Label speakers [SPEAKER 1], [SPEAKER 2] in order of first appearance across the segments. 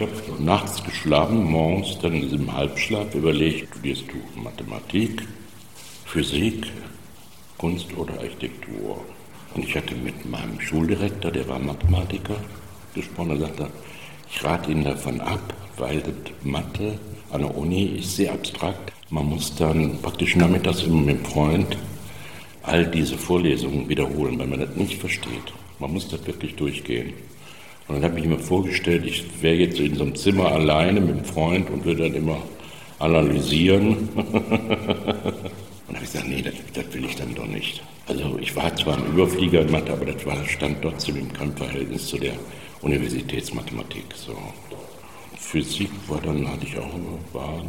[SPEAKER 1] ich habe nachts geschlafen, morgens dann in diesem Halbschlaf überlegt, studierst du Mathematik, Physik, Kunst oder Architektur. Und ich hatte mit meinem Schuldirektor, der war Mathematiker, gesprochen, er sagte, ich rate Ihnen davon ab, weil Mathe an der Uni ist sehr abstrakt. Man muss dann praktisch nachmittags mit dem Freund all diese Vorlesungen wiederholen, weil man das nicht versteht. Man muss das wirklich durchgehen. Und dann habe ich mir vorgestellt, ich wäre jetzt in so einem Zimmer alleine mit einem Freund und würde dann immer analysieren. und habe ich gesagt, nee, das, das, will ich dann doch nicht. Also ich war zwar ein Überflieger in Mathe, aber das war, stand trotzdem im Kampfverhältnis zu der Universitätsmathematik. So. Physik war dann, hatte ich auch war,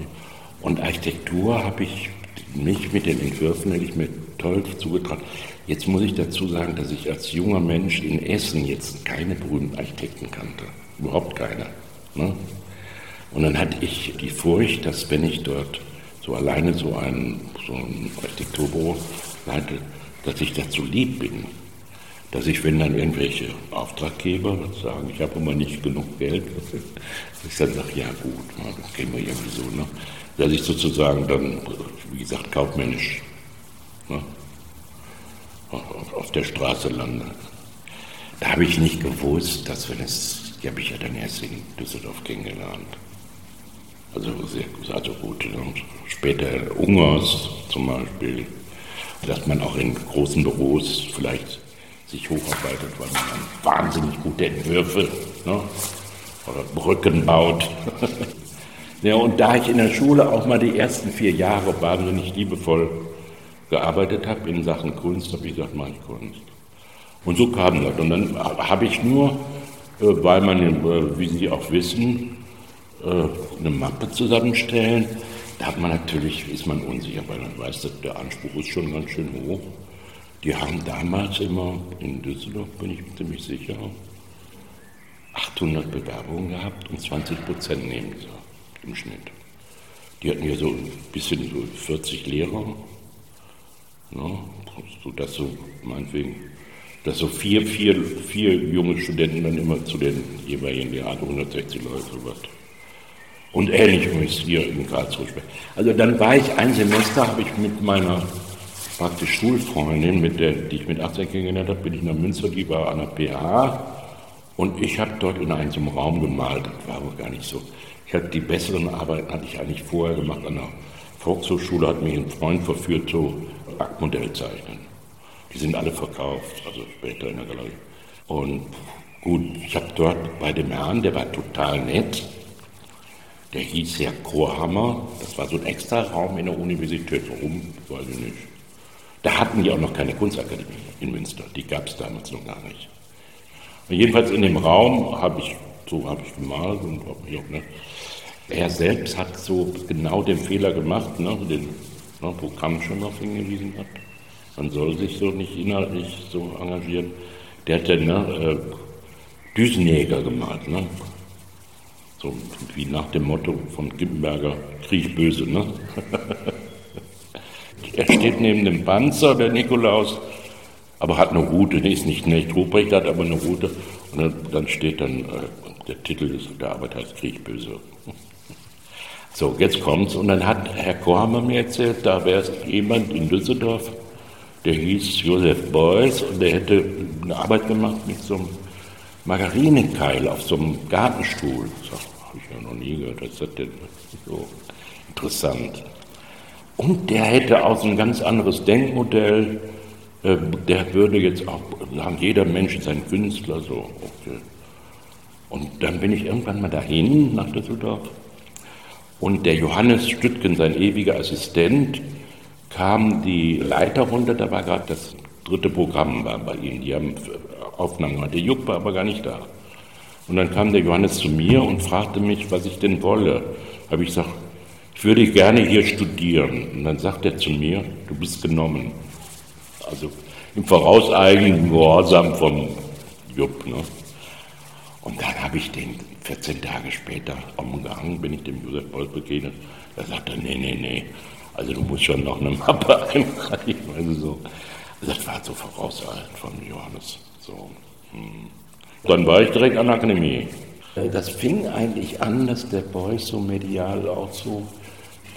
[SPEAKER 1] und Architektur habe ich mich mit den Entwürfen hätte ich mir toll zugetragen. Jetzt muss ich dazu sagen, dass ich als junger Mensch in Essen jetzt keine berühmten Architekten kannte. Überhaupt keine. Ne? Und dann hatte ich die Furcht, dass wenn ich dort so alleine so ein, so ein Architekturbüro leite, dass ich dazu lieb bin. Dass ich, wenn dann irgendwelche Auftraggeber sagen, ich habe immer nicht genug Geld, dass ich dann sage, ja gut, das kennen wir irgendwie so. Ne? Dass ich sozusagen dann, wie gesagt, kaufmännisch ne, auf der Straße lande. Da habe ich nicht gewusst, dass wenn es, die habe ich ja dann erst in Düsseldorf kennengelernt. Also sehr also gut. Und später Ungers zum Beispiel, dass man auch in großen Büros vielleicht sich hocharbeitet, weil man wahnsinnig gute Entwürfe ne, oder Brücken baut. ja, und da ich in der Schule auch mal die ersten vier Jahre wahnsinnig liebevoll gearbeitet habe in Sachen Kunst, habe ich gesagt, mache ich Kunst. Und so kam das. Und dann habe ich nur, äh, weil man, äh, wie Sie auch wissen, äh, eine Mappe zusammenstellen, da hat man natürlich, ist man unsicher, weil man weiß, dass der Anspruch ist schon ganz schön hoch. Die haben damals immer, in Düsseldorf bin ich ziemlich sicher, 800 Bewerbungen gehabt und 20 Prozent nehmen sie im Schnitt. Die hatten ja so ein bisschen so 40 Lehrer Ne? So, dass so, meinetwegen, dass so vier, vier, vier junge Studenten dann immer zu den jeweiligen Lehrern, 160 Leute, sowas. Und ähnlich ist hier in Karlsruhe. Also dann war ich ein Semester, habe ich mit meiner praktisch Schulfreundin, mit der, die ich mit 18 kennengelernt habe, bin ich nach Münster, die war an der PH und ich habe dort in einem Raum gemalt, das war aber gar nicht so. Ich hatte die besseren Arbeiten, hatte ich eigentlich vorher gemacht an der Volkshochschule, hat mich ein Freund verführt, so Backmodell zeichnen. Die sind alle verkauft, also später in der Galerie. Und gut, ich habe dort bei dem Herrn, der war total nett, der hieß ja Chorhammer, das war so ein extra Raum in der Universität, warum, weiß ich nicht. Da hatten die auch noch keine Kunstakademie in Münster, die gab es damals noch gar nicht. Und jedenfalls in dem Raum habe ich, so habe ich gemalt und habe mich auch, ne, er selbst hat so genau den Fehler gemacht, ne, den ne, wo Kamm schon darauf hingewiesen hat. Man soll sich so nicht inhaltlich so engagieren. Der hat dann ne, äh, Düsenjäger gemalt, ne? So wie nach dem Motto von Gimpenberger, Krieg böse, ne? er steht neben dem Panzer, der Nikolaus, aber hat eine Route, der ist nicht Knecht Ruprecht, hat aber eine Route. Und dann, steht dann, äh, der Titel der Arbeit heißt Krieg böse. So, jetzt kommt's. Und dann hat Herr Korhammer mir erzählt, da wäre jemand in Düsseldorf, der hieß Josef Beuys und der hätte eine Arbeit gemacht mit so einem Margarinekeil auf so einem Gartenstuhl. Das habe ich ja noch nie gehört. Was ist das denn? So interessant. Und der hätte auch so ein ganz anderes Denkmodell. Äh, der würde jetzt auch sagen, jeder Mensch ist ein Künstler. So. Okay. Und dann bin ich irgendwann mal dahin nach Düsseldorf und der Johannes Stüttgen, sein ewiger Assistent, kam die Leiter runter, da war gerade das dritte Programm war bei ihnen. Die haben Aufnahmen gemacht. Der Juck war aber gar nicht da. Und dann kam der Johannes zu mir und fragte mich, was ich denn wolle. Habe ich gesagt, ich würde gerne hier studieren. Und dann sagt er zu mir, du bist genommen. Also im vorauseigenen Gehorsam vom Jupp. Ne? Und dann habe ich den 14 Tage später umgehangen, bin ich dem Josef Beuys begegnet. Da sagte er, nee, nee, nee, also du musst schon noch eine Mappe einreichen. Also so. Das war so vorauseilt von Johannes. So. Hm. Dann war ich direkt an der Akademie. Äh, das fing eigentlich an, dass der Beuys so medial auch so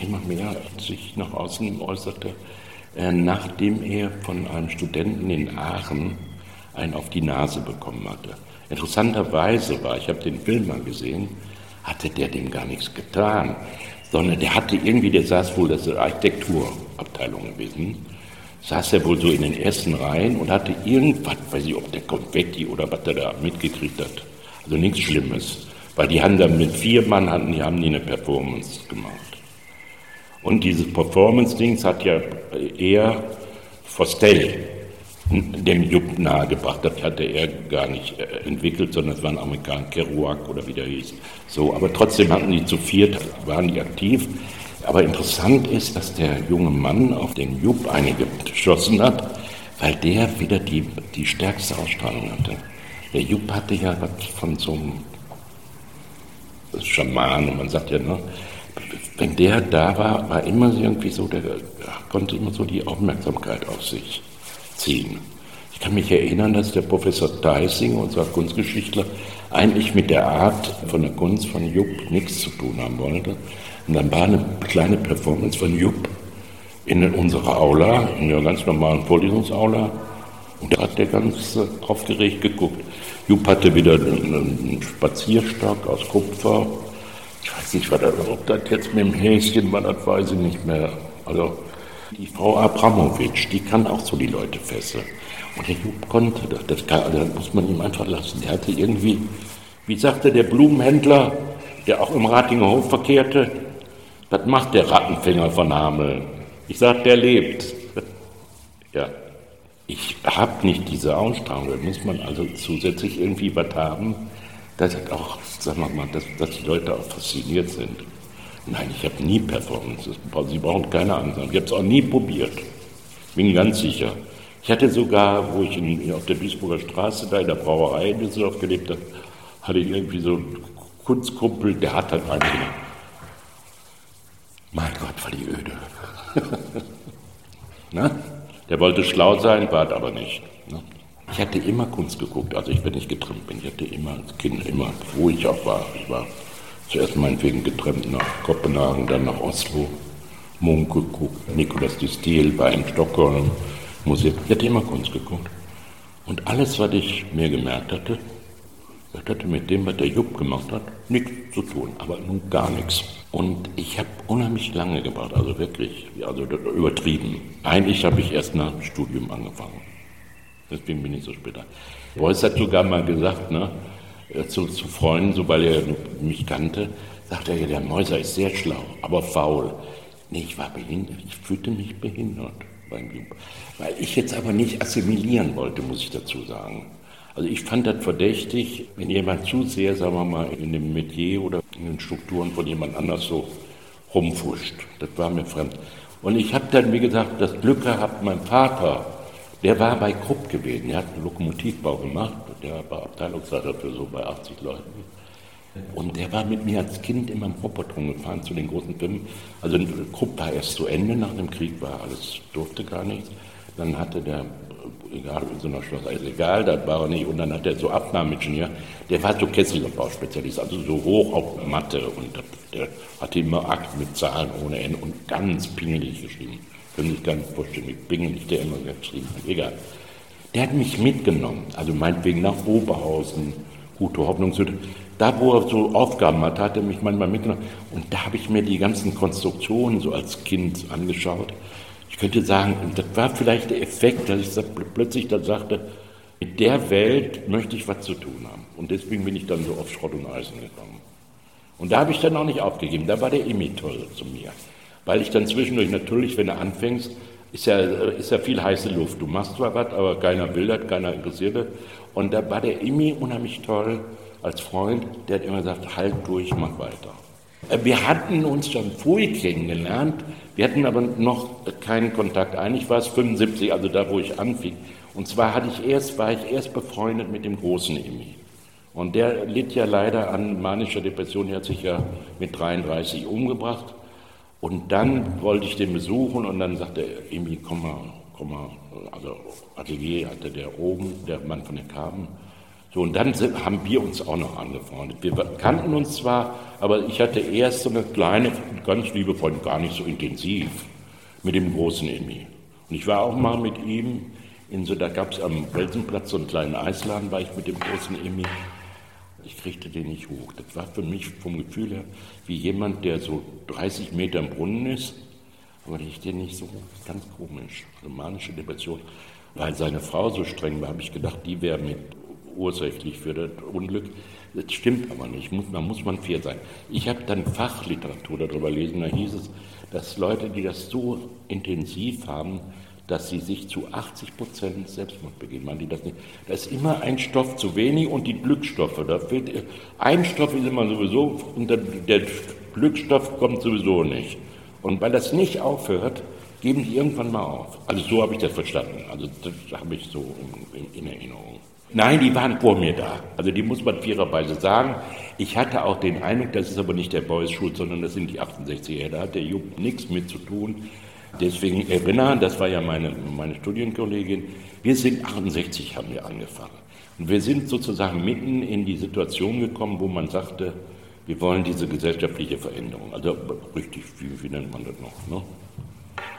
[SPEAKER 1] immer mehr sich nach außen äußerte, äh, nachdem er von einem Studenten in Aachen einen auf die Nase bekommen hatte. Interessanterweise war, ich habe den Film mal gesehen, hatte der dem gar nichts getan, sondern der hatte irgendwie, der saß wohl, das ist Architekturabteilung gewesen, saß er wohl so in den ersten Reihen und hatte irgendwas, weiß ich, ob der Konfetti oder was er da mitgekriegt hat. Also nichts Schlimmes. Weil die haben dann mit vier Mann hatten, die haben die eine Performance gemacht. Und dieses Performance-Dings hat ja eher Fostel dem Jupp nahegebracht. Das hatte er gar nicht äh, entwickelt, sondern es waren Amerikaner, Kerouac oder wie der hieß. So, aber trotzdem hatten die zu viert, waren die aktiv. Aber interessant ist, dass der junge Mann auf den Jupp einige geschossen hat, weil der wieder die, die stärkste Ausstrahlung hatte. Der Jupp hatte ja was von so einem Schaman, man sagt ja, ne, wenn der da war, war immer irgendwie so, der konnte immer so die Aufmerksamkeit auf sich ziehen. Ich kann mich erinnern, dass der Professor Deising, unser Kunstgeschichtler, eigentlich mit der Art von der Kunst von Jupp nichts zu tun haben wollte. Und dann war eine kleine Performance von Jupp in unserer Aula, in der ganz normalen Vorlesungsaula. Und da hat der ganz aufgeregt geguckt. Jupp hatte wieder einen Spazierstock aus Kupfer. Ich weiß nicht, ob das jetzt mit dem Häschen war, das weiß ich nicht mehr. Also die Frau Abramowitsch, die kann auch so die Leute fesseln. Und der Jupp konnte das. Das, kann, also das muss man ihm einfach lassen. Der hatte irgendwie, wie sagte der Blumenhändler, der auch im Ratinger Hof verkehrte, das macht der Rattenfänger von Hameln. Ich sag, der lebt. ja. Ich habe nicht diese Ausstrahlung. Da muss man also zusätzlich irgendwie was haben, dass auch, sagen wir mal, dass, dass die Leute auch fasziniert sind. Nein, ich habe nie Performances. Sie brauchen keine Ansagen. Ich habe es auch nie probiert. Bin ganz sicher. Ich hatte sogar, wo ich in, auf der Duisburger Straße da in der Brauerei in Düsseldorf gelebt habe, hatte ich irgendwie so einen Kunstkumpel, der hat halt eigentlich mein Gott, war die öde. Na? Der wollte schlau sein, war aber nicht. Ne? Ich hatte immer Kunst geguckt, also ich, wenn ich getrimmt bin, ich hatte immer als Kind, immer, wo ich auch war. Ich war zuerst meinetwegen getrimmt nach Kopenhagen, dann nach Oslo, Munk geguckt, Nikolaus Distel war in Stockholm, Museum. Ich hatte immer Kunst geguckt. Und alles, was ich mir gemerkt hatte, das hatte mit dem, was der Jupp gemacht hat, nichts zu tun, aber nun gar nichts. Und ich habe unheimlich lange gebraucht, also wirklich, also übertrieben. Eigentlich habe ich erst nach dem Studium angefangen. Deswegen bin ich so später. Beuys hat sogar mal gesagt, ne, zu, zu Freunden, sobald er mich kannte, sagte er, der Mäuser ist sehr schlau, aber faul. Nee, ich war behindert, ich fühlte mich behindert beim Jupp. Weil ich jetzt aber nicht assimilieren wollte, muss ich dazu sagen. Also ich fand das verdächtig, wenn jemand zu sehr, sagen wir mal, in dem Metier oder in den Strukturen von jemand anders so rumfuscht. Das war mir fremd. Und ich habe dann, wie gesagt, das Glück gehabt, mein Vater, der war bei Krupp gewesen, der hat einen Lokomotivbau gemacht, der war Abteilungsleiter für so bei 80 Leuten. Und der war mit mir als Kind immer im Robotron gefahren zu den großen Filmen. Also Krupp war erst zu Ende, nach dem Krieg war alles, durfte gar nichts. Dann hatte der egal, in so einer Schloss, also egal, das war er nicht. Und dann hat er so Abnahmeingenieur, der war so Kesselbauspezialist, also so hoch auf Mathe und der hatte immer Akt mit Zahlen ohne Ende und ganz pingelig geschrieben. Können Sie sich gar nicht vorstellen, wie pingelig der immer geschrieben hat. Egal. Der hat mich mitgenommen, also meinetwegen nach Oberhausen, Gute Hoffnungshütte. Da, wo er so Aufgaben hat, hat er mich manchmal mitgenommen. Und da habe ich mir die ganzen Konstruktionen so als Kind angeschaut ich könnte sagen, das war vielleicht der Effekt, dass ich plötzlich dann sagte, mit der Welt möchte ich was zu tun haben. Und deswegen bin ich dann so auf Schrott und Eisen gekommen. Und da habe ich dann auch nicht aufgegeben. Da war der Emi toll zu mir. Weil ich dann zwischendurch natürlich, wenn du anfängst, ist ja, ist ja viel heiße Luft. Du machst zwar was, aber keiner will das, keiner interessiert das. Und da war der Emi unheimlich toll als Freund, der hat immer gesagt, halt durch, mach weiter. Äh, wir hatten uns schon vorher kennengelernt, wir hatten aber noch keinen Kontakt. Eigentlich war es 75, also da, wo ich anfing. Und zwar hatte ich erst, war ich erst befreundet mit dem großen Emi. Und der litt ja leider an manischer Depression, der hat sich ja mit 33 umgebracht. Und dann wollte ich den besuchen und dann sagte Emi, komm mal, komm mal, also Atelier hatte der oben, der Mann von den Kaben, So, und dann sind, haben wir uns auch noch angefreundet. Wir kannten uns zwar, aber ich hatte erst so eine kleine, ganz liebe Freundin, gar nicht so intensiv, mit dem großen Emmy. Und ich war auch mal mit ihm in so, da gab es am Welsenplatz so einen kleinen Eisladen, war ich mit dem großen Emmy. Ich kriegte den nicht hoch. Das war für mich vom Gefühl her wie jemand, der so 30 Meter im Brunnen ist, aber ich den nicht so ganz komisch, eine manische Depression. Weil seine Frau so streng war, habe ich gedacht, die wäre mit ursächlich für das Unglück. Das stimmt aber nicht, muss, da muss man fair sein. Ich habe dann Fachliteratur darüber gelesen, da hieß es, dass Leute, die das so intensiv haben, dass sie sich zu 80 Prozent Selbstmord begehen. Man die das nicht. Da ist immer ein Stoff zu wenig und die Glückstoffe. Da fehlt, ein Stoff ist immer sowieso und der, der Glückstoff kommt sowieso nicht. Und weil das nicht aufhört, geben die irgendwann mal auf. Also so habe ich das verstanden. Also das habe ich so in, in Erinnerung. Nein, die waren vor mir da. Also die muss man fairerweise sagen. Ich hatte auch den Eindruck, das ist aber nicht der Boys Schuld, sondern das sind die 68er. Da hat der Jupp nichts mit zu tun. Deswegen erinnern, das war ja meine, meine Studienkollegin, wir sind 68, haben wir angefangen. Und wir sind sozusagen mitten in die Situation gekommen, wo man sagte, wir wollen diese gesellschaftliche Veränderung. Also richtig, wie, wie nennt man das noch? Ne?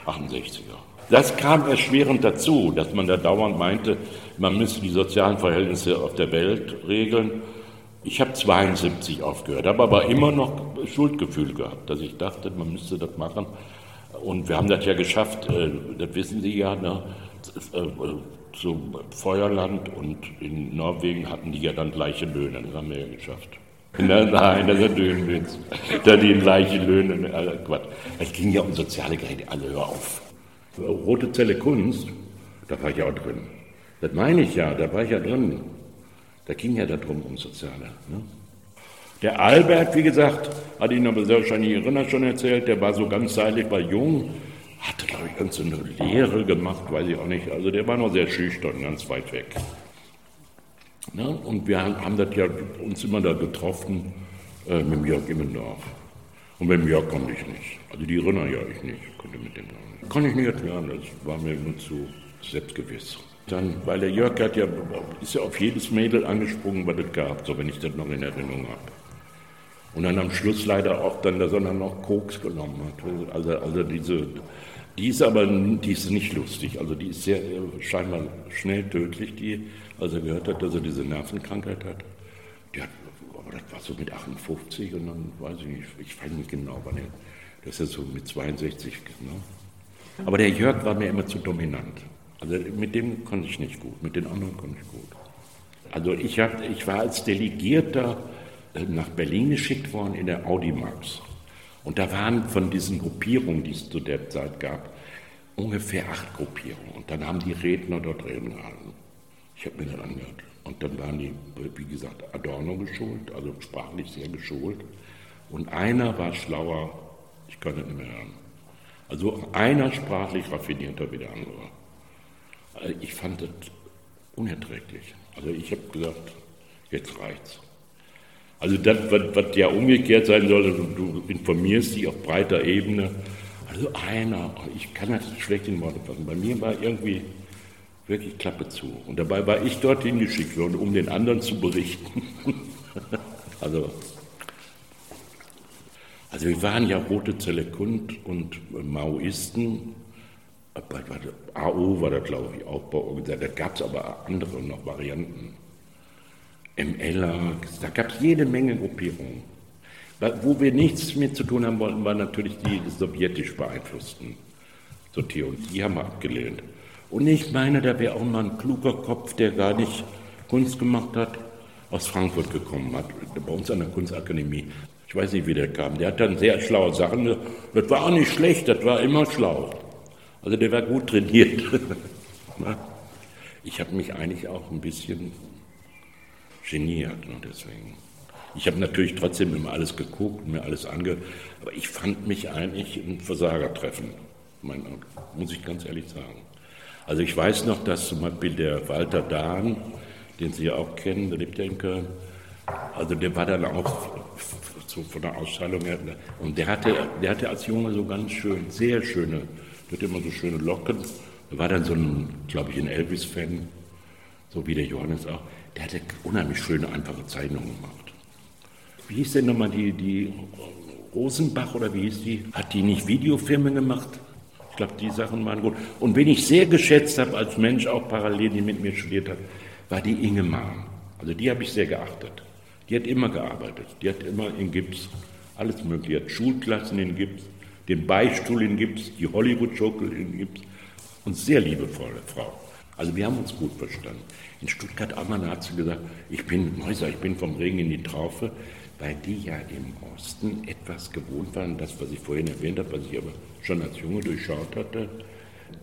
[SPEAKER 1] 68er. Das kam erschwerend dazu, dass man da dauernd meinte, man müsse die sozialen Verhältnisse auf der Welt regeln. Ich habe 72 aufgehört, habe aber immer noch Schuldgefühl gehabt, dass ich dachte, man müsste das machen. Und wir haben das ja geschafft, äh, das wissen Sie ja, ne? äh, Feuerland und in Norwegen hatten die ja dann gleiche Löhne, das haben wir ja geschafft. Nein, das ist ein Dönenwitz. Da die gleichen Löhne, äh, Quatsch. Es ging ja um soziale Geräte, alle hör auf. Rote Zelle Kunst, da war ich auch drin. Das meine ich ja, da war ich ja drin. Da ging ja darum, um Soziale. Ne? Der Albert, wie gesagt, hat Ihnen aber wahrscheinlich Irina schon erzählt, der war so ganz seilig, war jung, hatte, glaube ich, ganz so eine Lehre gemacht, weiß ich auch nicht. Also der war noch sehr schüchtern, ganz weit weg. Ne? Und wir haben das ja uns immer da getroffen äh, mit dem Jörg Immendorf. Und mit dem Jörg konnte ich nicht. Also die Irina ja ich nicht, konnte mit dem gar nicht. Kann ich nicht erklären, das war mir nur zu selbstgewiss. Dann, weil der Jörg hat ja, ist ja auf jedes Mädel angesprungen, was es gab, so wenn ich das noch in Erinnerung habe. Und dann am Schluss leider auch dann, dass er dann noch Koks genommen hat. Also, also diese, die ist aber die ist nicht lustig. Also die ist sehr scheinbar schnell tödlich, die, als er gehört hat, dass er diese Nervenkrankheit hat. Die hat aber das war so mit 58 und dann weiß ich nicht, ich weiß nicht genau, wann er, das ist so mit 62. Ne? Aber der Jörg war mir immer zu dominant. Also mit dem konnte ich nicht gut, mit den anderen konnte ich gut. Also ich, hab, ich war als Delegierter nach Berlin geschickt worden in der Audimax. Und da waren von diesen Gruppierungen, die es zu der Zeit gab, ungefähr acht Gruppierungen. Und dann haben die Redner dort reden gehalten. Ich habe mir das angehört. Und dann waren die, wie gesagt, Adorno geschult, also sprachlich sehr geschult. Und einer war schlauer, ich kann das nicht mehr hören. Also einer sprachlich raffinierter wie der andere. Also ich fand das unerträglich. Also ich habe gesagt, jetzt reicht's. Also das, was, was ja umgekehrt sein soll, also du informierst dich auf breiter Ebene. Also einer, ich kann das schlecht in Worte fassen. Bei mir war irgendwie wirklich Klappe zu. Und dabei war ich dorthin geschickt worden, um den anderen zu berichten. also, also wir waren ja Rote Zelle Kund und Maoisten AO war da, glaube ich, auch bei. Da gab es aber andere noch Varianten. MLer, da gab es jede Menge Gruppierungen. Wo wir nichts mit zu tun haben wollten, waren natürlich die sowjetisch beeinflussten Sortierungen. Die haben wir abgelehnt. Und ich meine, da wäre auch mal ein kluger Kopf, der gar nicht Kunst gemacht hat, aus Frankfurt gekommen hat, bei uns an der Kunstakademie. Ich weiß nicht, wie der kam. Der hat dann sehr schlaue Sachen. Das war auch nicht schlecht, das war immer schlau. Also der war gut trainiert. ich habe mich eigentlich auch ein bisschen geniert, ne, deswegen. Ich habe natürlich trotzdem immer alles geguckt, mir alles angehört, aber ich fand mich eigentlich ein Versagertreffen, mein, muss ich ganz ehrlich sagen. Also ich weiß noch, dass zum Beispiel der Walter Dahn, den Sie ja auch kennen, der lebt ja in Köln, also der war dann auch so von der Ausstrahlung her, und der hatte, der hatte als Junge so ganz schön, sehr schöne der hat immer so schöne Locken. Er war dann so ein, glaube ich, ein Elvis-Fan, so wie der Johannes auch. Der hatte unheimlich schöne, einfache Zeichnungen gemacht. Wie hieß denn nochmal die, die Rosenbach oder wie hieß die? Hat die nicht Videofilme gemacht? Ich glaube, die Sachen waren gut. Und wen ich sehr geschätzt habe als Mensch, auch parallel, die mit mir studiert hat, war die Inge Mahn. Also die habe ich sehr geachtet. Die hat immer gearbeitet. Die hat immer in Gips alles mögliche. Die hat Schulklassen in Gips, den Beistuhl in Gips, die Hollywood-Schokel in Gips. Und sehr liebevolle Frau. Also wir haben uns gut verstanden. In Stuttgart einmal hat sie gesagt, ich bin Mäuser, ich bin vom Regen in die Traufe, weil die ja im Osten etwas gewohnt waren, das, was ich vorhin erwähnt habe, was ich aber schon als Junge durchschaut hatte,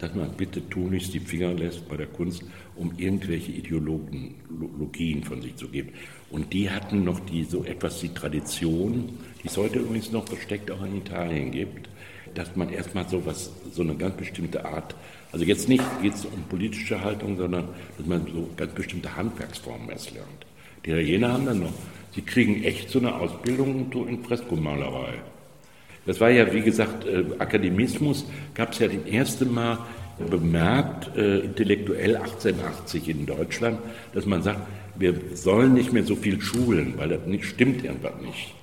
[SPEAKER 1] dass man bitte tunlichst die Finger lässt bei der Kunst, um irgendwelche Ideologien von sich zu geben. Und die hatten noch die, so etwas die Tradition, die es heute übrigens noch versteckt auch in Italien gibt, dass man erstmal so was, so eine ganz bestimmte Art, also jetzt nicht geht es um politische Haltung, sondern dass man so ganz bestimmte Handwerksformen erst lernt. Die Italiener haben dann noch, sie kriegen echt so eine Ausbildung in Freskomalerei. Das war ja, wie gesagt, äh, Akademismus gab es ja das erste Mal bemerkt, äh, intellektuell 1880 in Deutschland, dass man sagt, wir sollen nicht mehr so viel schulen, weil das nicht stimmt irgendwas nicht.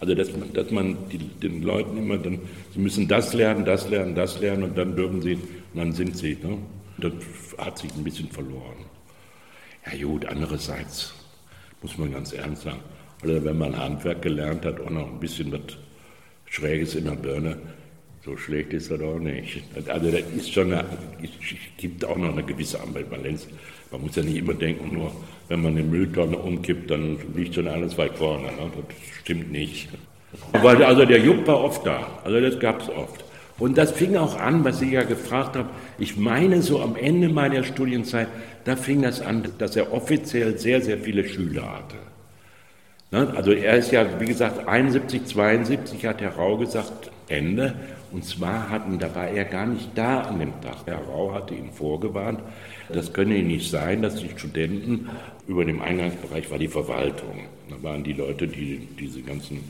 [SPEAKER 1] Also dass man, dass man die, den Leuten immer dann, sie müssen das lernen, das lernen, das lernen und dann dürfen sie, und dann sind sie. Ne? Das hat sich ein bisschen verloren. Ja gut, andererseits muss man ganz ernst sagen, also wenn man Handwerk gelernt hat, auch noch ein bisschen was Schräges in der Birne, so schlecht ist das auch nicht. Also das ist schon eine, gibt auch noch eine gewisse Ambivalenz. Man muss ja nicht immer denken, nur wenn man eine Mülltonne umkippt, dann liegt schon alles weit vorne. Ne? Das stimmt nicht. Aber also der Jupp war oft da. Also das gab es oft. Und das fing auch an, was ich ja gefragt habe. Ich meine, so am Ende meiner Studienzeit, da fing das an, dass er offiziell sehr, sehr viele Schüler hatte. Ne? Also er ist ja, wie gesagt, 71, 72 hat Herr Rau gesagt, Ende. Und zwar hatten, da war er gar nicht da an dem Tag. Herr Rau hatte ihn vorgewarnt, das könne nicht sein, dass die Studenten, über dem Eingangsbereich war die Verwaltung. Da waren die Leute, die diese ganzen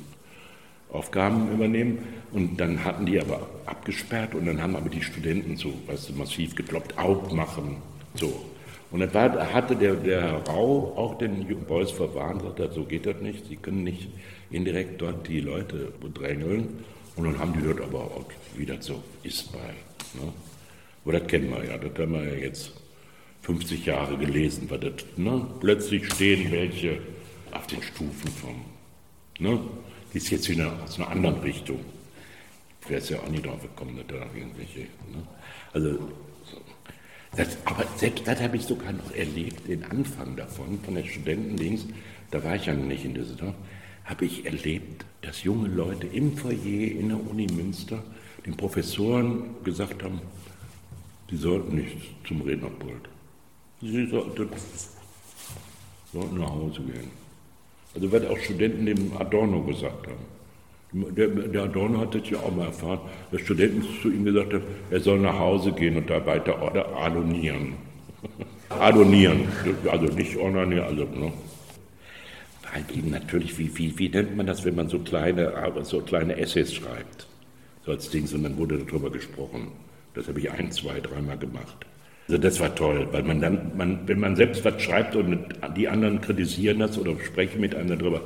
[SPEAKER 1] Aufgaben übernehmen. Und dann hatten die aber abgesperrt und dann haben aber die Studenten so, weißt du, massiv gekloppt, aufmachen, so. Und dann war, hatte der, der Herr Rau auch den Boys verwarnt, sagte, so geht das nicht, Sie können nicht indirekt dort die Leute bedrängeln. Und dann haben die dort aber auch, wie das so ist bei. Ne? Aber das kennen wir ja, das haben wir ja jetzt 50 Jahre gelesen, weil das, ne? plötzlich stehen welche auf den Stufen vom. Ne? Die ist jetzt wieder aus einer anderen Richtung. Ich wäre es ja auch nie drauf gekommen, dass da irgendwelche. Ne? Also, so. das, aber selbst das habe ich sogar noch erlebt, den Anfang davon, von der Studentenlinks, da war ich ja noch nicht in Düsseldorf, habe ich erlebt, dass junge Leute im Foyer in der Uni Münster den Professoren gesagt haben, sie sollten nicht zum Rednerpult. Sie sollten, nach Hause gehen. Also was auch Studenten dem Adorno gesagt haben. Der, der, Adorno hat das ja auch mal erfahren, dass Studenten zu ihm gesagt haben, er soll nach Hause gehen und da weiter adonieren. adonieren, also nicht ordinieren, also ne? halt eben natürlich, wie, wie, wie nennt man das, wenn man so kleine, so kleine Essays schreibt, so als Ding, und dann wurde darüber gesprochen. Das habe ich ein, zwei, dreimal gemacht. Also das war toll, weil man dann, man, wenn man selbst was schreibt und die anderen kritisieren das oder sprechen mit einem darüber,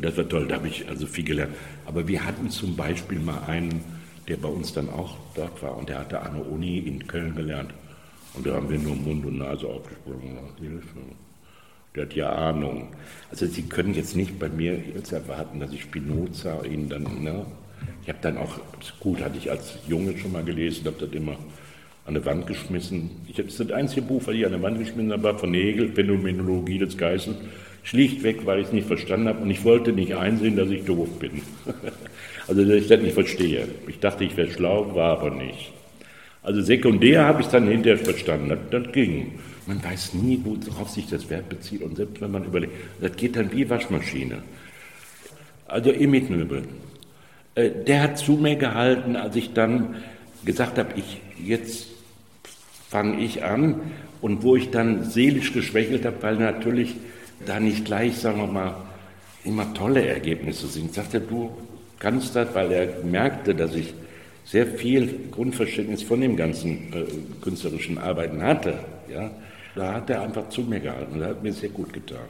[SPEAKER 1] das war toll, da habe ich also viel gelernt. Aber wir hatten zum Beispiel mal einen, der bei uns dann auch dort war und der hatte an der Uni in Köln gelernt. Und da haben wir nur Mund und Nase aufgesprochen. Der hat ja Ahnung. Also Sie können jetzt nicht bei mir jetzt erwarten, dass ich Spinoza Ihnen dann, ne? Ich habe dann auch, gut, hatte ich als Junge schon mal gelesen, habe das immer an der Wand geschmissen. Ich habe das einzige Buch, was ich an der Wand geschmissen habe, von Hegel, Phänomenologie des Geistes. Schlichtweg, weil ich es nicht verstanden habe und ich wollte nicht einsehen, dass ich doof bin. also, dass ich das nicht verstehe. Ich dachte, ich wäre schlau, war aber nicht. Also sekundär habe ich es dann hinterher verstanden, das, das ging. Man weiß nie, worauf sich das Verb bezieht. Und selbst wenn man überlegt, das geht dann wie Waschmaschine. Also Emit Nöbel, äh, der hat zu mir gehalten, als ich dann gesagt habe, ich, jetzt fange ich an. Und wo ich dann seelisch geschwächelt habe, weil natürlich da nicht gleich, sagen wir mal, immer tolle Ergebnisse sind, sagte du kannst das, weil er merkte, dass ich sehr viel Grundverständnis von dem ganzen äh, künstlerischen Arbeiten hatte. Ja? Da hat er einfach zu mir gehalten. Das hat mir sehr gut getan.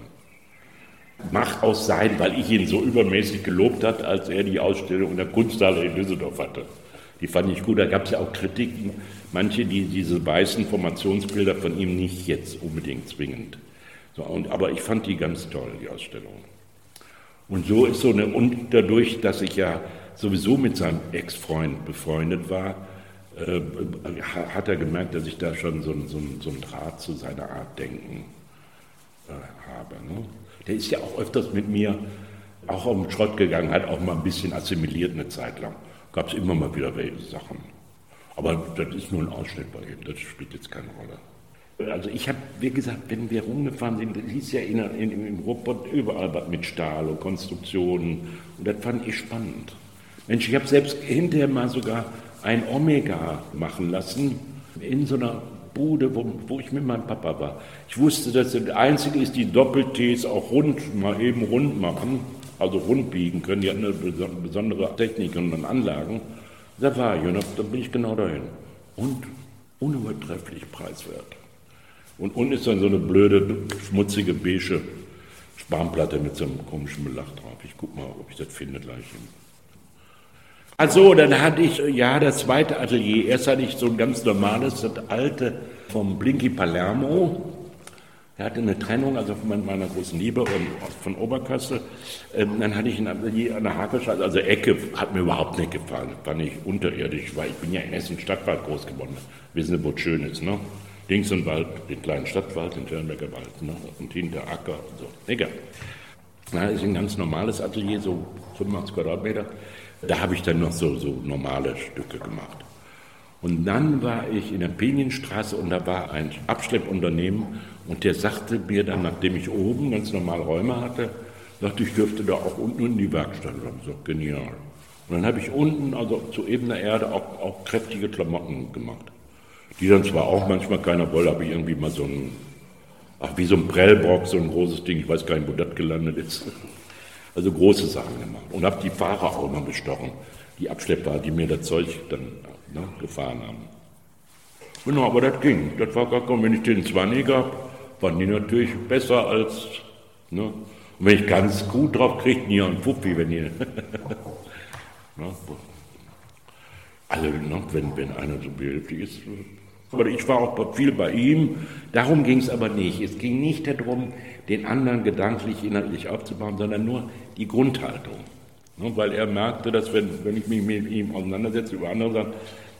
[SPEAKER 1] Mach aus sein, weil ich ihn so übermäßig gelobt hat, als er die Ausstellung in der Kunsthalle in Düsseldorf hatte. Die fand ich gut. Da gab es ja auch Kritiken, manche, die diese weißen Formationsbilder von ihm nicht jetzt unbedingt zwingend. So, und, aber ich fand die ganz toll, die Ausstellung. Und so ist so eine, und dadurch, dass ich ja sowieso mit seinem Ex-Freund befreundet war, äh, hat er gemerkt, dass ich da schon so, so, so einen Draht zu seiner Art denken äh, habe. Ne? Der ist ja auch öfters mit mir auch auf den Schrott gegangen, hat auch mal ein bisschen assimiliert eine Zeit lang. Gab es immer mal wieder welche Sachen. Aber das ist nur ein Ausschnitt bei ihm, das spielt jetzt keine Rolle. Also ich habe, wie gesagt, wenn wir rumgefahren sind, das hieß ja in, in, im Ruhrpott überall mit Stahl und Konstruktionen und das fand ich spannend. Mensch, ich habe selbst hinterher mal sogar ein Omega machen lassen in so einer Bude, wo, wo, ich mit meinem Papa war. Ich wusste, dass das Einzige ist, die Doppel-Ts auch rund, mal eben rund machen, also rund biegen können. Die hatten eine besondere Technik und Anlagen. Da war ich und da bin ich genau dahin. Und unübertrefflich preiswert. Und unten ist dann so eine blöde, schmutzige, beige Spanplatte mit so einem komischen Belach drauf. Ich guck mal, ob ich das finde gleich. Also, dann hatte ich, ja, das zweite Atelier. Erst hatte ich so ein ganz normales, das alte vom Blinky Palermo. Er hatte eine Trennung, also von meiner großen Liebe und von Oberkassel. Ähm, dann hatte ich ein Atelier an der Hakelstraße, also Ecke, hat mir überhaupt nicht gefallen. Fand ich unterirdisch, weil ich bin ja in Essen Stadtwald groß geworden. Wissen Sie, wo es schön ist, ne? Links und Wald, den kleinen Stadtwald, den Schönberger Wald, ne? Und hinter Acker und so. Egal. Na, ist ein ganz normales Atelier, so 85 Quadratmeter. Da habe ich dann noch so, so normale Stücke gemacht. Und dann war ich in der Pinienstraße und da war ein Abschleppunternehmen und der sagte mir dann, nachdem ich oben ganz normal Räume hatte, sagte ich dürfte da auch unten in die Werkstatt. Und so genial. Und dann habe ich unten, also zu ebener Erde, auch, auch kräftige Klamotten gemacht. Die dann zwar auch manchmal keiner wollte, habe ich irgendwie mal so ein, ach wie so ein Prellbock, so ein großes Ding, ich weiß gar nicht, wo das gelandet ist. Also große Sachen gemacht. Und habe die Fahrer auch immer bestochen, die Abschlepper, die mir das Zeug dann ne, gefahren haben. Genau, aber das ging. Das war gar kaum, wenn ich den 20 gab, waren die natürlich besser als. Ne? Und wenn ich ganz gut drauf kriege, nie einen Fuffi, wenn ihr. ne? Also, ne, wenn, wenn einer so behilflich ist. Aber ich war auch viel bei ihm. Darum ging es aber nicht. Es ging nicht darum, den anderen gedanklich, inhaltlich aufzubauen, sondern nur die Grundhaltung. Ne, weil er merkte, dass wenn, wenn ich mich mit ihm auseinandersetze über andere Sachen,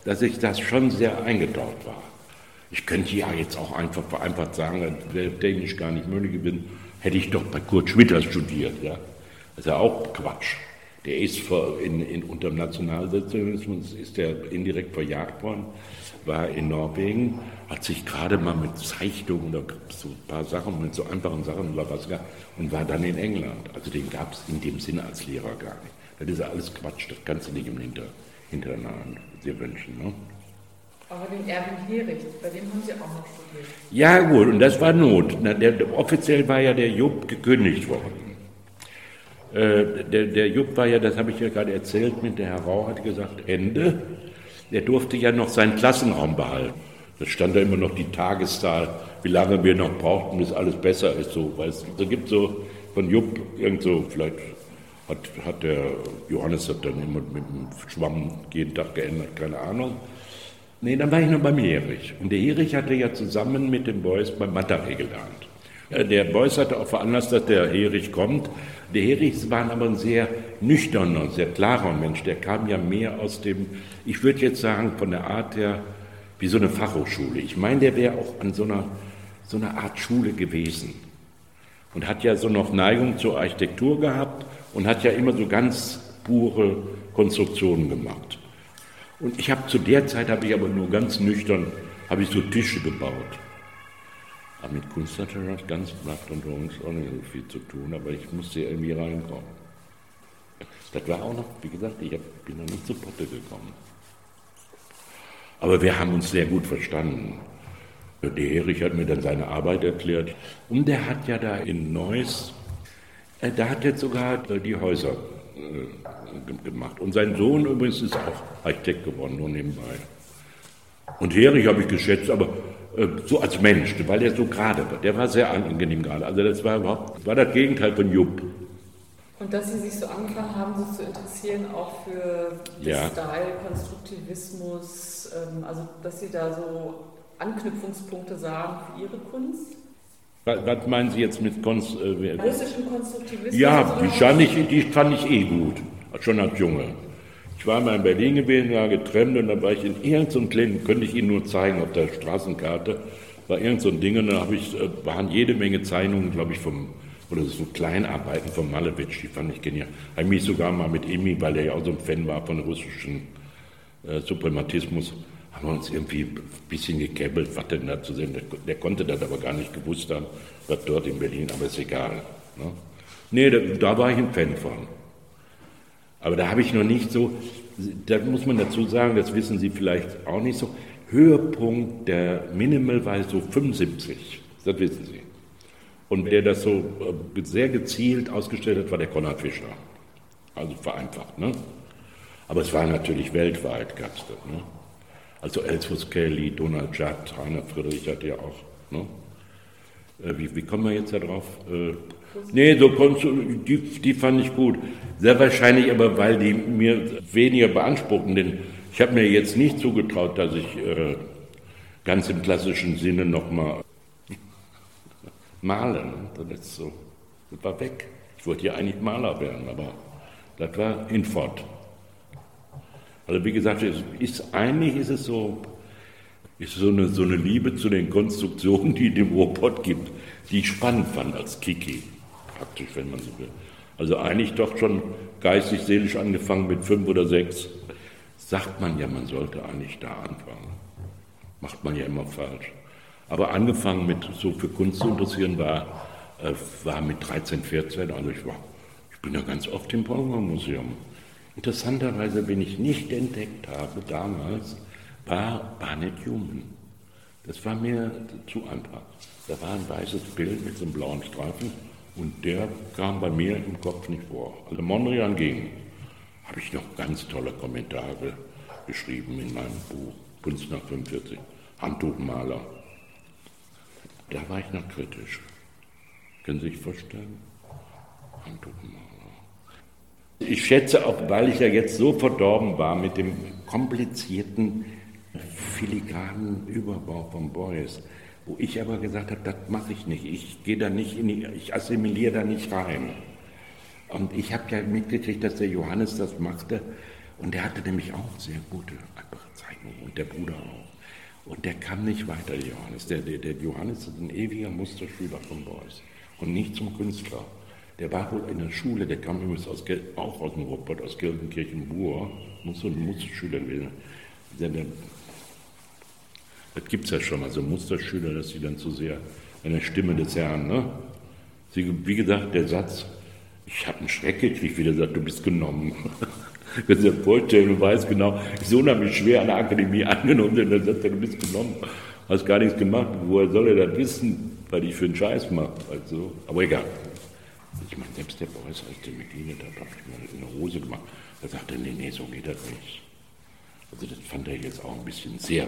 [SPEAKER 1] dass ich das schon sehr eingedauert war. Ich könnte ja jetzt auch einfach vereinfacht sagen, das wäre technisch gar nicht möglich gewesen, hätte ich doch bei Kurt Schwitter studiert. Ja. Das ist ja auch Quatsch. Der ist in, in, unter dem Nationalsozialismus ist der indirekt verjagt worden, war in Norwegen, hat sich gerade mal mit Zeichnungen oder so ein paar Sachen, mit so einfachen Sachen oder was gehabt und war dann in England. Also den gab es in dem Sinne als Lehrer gar nicht. Das ist alles Quatsch, das kannst du nicht im Hinter, Hinternahen dir wünschen. Ne?
[SPEAKER 2] Aber den Erwin Herich, bei dem haben Sie auch noch studiert.
[SPEAKER 1] Ja gut, und das war Not. Der, der, offiziell war ja der Jupp gekündigt worden. Äh, der, der Jupp war ja, das habe ich ja gerade erzählt, mit der Herr Rau hat gesagt, Ende. Der durfte ja noch seinen Klassenraum behalten. Da stand da immer noch die Tageszahl, wie lange wir noch brauchten, bis alles besser ist. So, es so gibt so von Jupp irgend vielleicht hat, hat der Johannes das dann immer mit dem Schwamm jeden Tag geändert, keine Ahnung. Nee, dann war ich noch beim Erich. Und der Erich hatte ja zusammen mit dem Beuys beim Matteré gelernt. Der Beuys hatte auch veranlasst, dass der Erich kommt. Der Erich war aber ein sehr nüchterner, sehr klarer Mensch. Der kam ja mehr aus dem, ich würde jetzt sagen, von der Art her, wie so eine Fachhochschule. Ich meine, der wäre auch an so einer, so einer Art Schule gewesen. Und hat ja so noch Neigung zur Architektur gehabt und hat ja immer so ganz pure Konstruktionen gemacht. Und ich habe zu der Zeit, habe ich aber nur ganz nüchtern, habe ich so Tische gebaut. Aber mit Kunst hatte das ganz nackt und uns auch nicht so viel zu tun, aber ich musste irgendwie reinkommen. Das war auch noch, wie gesagt, ich bin noch nicht zu Potte gekommen. Aber wir haben uns sehr gut verstanden. Der Erich hat mir dann seine Arbeit erklärt. Und der hat ja da in Neuss, äh, da hat jetzt sogar die Häuser äh, gemacht. Und sein Sohn übrigens ist auch Architekt geworden, nur nebenbei. Und Herich habe ich geschätzt, aber Äh, so als Mensch, weil er so gerade war. Der war sehr angenehm gerade. Also das war überhaupt, war das Gegenteil von Jupp.
[SPEAKER 2] Und dass Sie sich so angefangen haben, sich zu interessieren, auch für ja. Style, Konstruktivismus, ähm, also dass Sie da so Anknüpfungspunkte sahen für Ihre Kunst?
[SPEAKER 1] Was meinen Sie jetzt mit Konst,
[SPEAKER 2] äh, russischen Konstruktivismus?
[SPEAKER 1] Ja, die fand, ich, die fand ich eh gut, schon als Junge. Ich war mal in Berlin gewesen, war getrennt und dann war ich in irgendeinem kleinen, könnte ich Ihnen nur zeigen auf der Straßenkarte, war irgendein so Ding und da ich, äh, waren jede Menge Zeichnungen, glaube ich, vom, oder so Kleinarbeiten von Malevich, die fand ich genial. Habe mich sogar mal mit Emi, weil er ja auch so ein Fan war von russischen äh, Suprematismus, haben wir uns irgendwie ein bisschen gekäbbelt, was denn da zu sehen. Der, der, konnte das aber gar nicht gewusst haben, was dort in Berlin, aber ist egal. Ne? Nee, da, da war ich ein Fan von. Aber da habe ich noch nicht so, da muss man dazu sagen, das wissen Sie vielleicht auch nicht so, Höhepunkt der Minimal war so 75, das wissen Sie. Und der das so äh, sehr gezielt ausgestellt hat, war der Konrad Fischer. Also vereinfacht, ne? Aber es war natürlich weltweit, gab es das, ne? Also Elsus Kelly, Donald Judd, Rainer Friedrich hat ja auch. Ne? Äh, wie, wie kommen wir jetzt da drauf? Äh, nee, so die, die fand ich gut. Sehr wahrscheinlich aber, weil die mir weniger beanspruchen, denn ich habe mir jetzt nicht zugetraut, dass ich äh, ganz im klassischen Sinne nochmal male. Ne? Das, ist so, das war weg. Ich wollte ja eigentlich Maler werden, aber das war hinfort. Also wie gesagt, es ist, eigentlich ist es so, ist so eine, so eine Liebe zu den Konstruktionen, die dem Robot gibt, die ich spannend fand als Kiki, praktisch, wenn man so will. Also eigentlich doch schon geistig, seelisch angefangen mit fünf oder sechs, sagt man ja, man sollte eigentlich da anfangen. Macht man ja immer falsch. Aber angefangen mit so für Kunst zu interessieren war, äh, war mit 13, 14, also ich war, ich bin ja ganz oft im Bonn Museum. Interessanterweise, wenn ich nicht entdeckt habe damals, war Barnett Human. Das war mir zu einfach. Da war ein weißes Bild mit so einem blauen Streifen und der kam bei mir im Kopf nicht vor. Also Mondrian ging. Habe ich noch ganz tolle Kommentare geschrieben in meinem Buch Kunst nach 45, Handtuchmaler. Da war ich noch kritisch. Können Sie sich vorstellen? Handtuchmaler. Ich schätze auch, weil ich ja jetzt so verdorben war mit dem komplizierten, filigranen Überbau von Beuys, wo ich aber gesagt habe, das mache ich nicht. Ich gehe da nicht in die, ich assimiliere da nicht rein. Und ich habe ja mitgekriegt, dass der Johannes das machte. Und der hatte nämlich auch sehr gute Zeichnungen und der Bruder auch. Und der kam nicht weiter, der Johannes. Der, der, der Johannes ist ein ewiger Musterschüler von Beuys und nicht zum Künstler. Der war wohl in der Schule, der kam übrigens aus, auch aus dem Ruppert, aus Gelsenkirchen-Buhr, muss so ein Musterschüler gewesen sein. Das gibt es ja schon mal, so Musterschüler, dass sie dann zu sehr an der Stimme des Herrn, ne? Sie, wie gesagt, der Satz, ich habe einen Schreck gekriegt, wie der sagt, du bist genommen. Können Sie sich vorstellen, du weißt genau, ich so unheimlich schwer an der Akademie angenommen, denn der sagt, du bist genommen, hast gar nichts gemacht. Woher soll er das wissen, weil ich für einen Scheiß mache? Also, aber egal, ich meine, selbst der Boris, als der mit Ihnen da habe ich mir eine Hose gemacht, da sagte er, nee, nee, so geht das nicht. Also das fand er jetzt auch ein bisschen sehr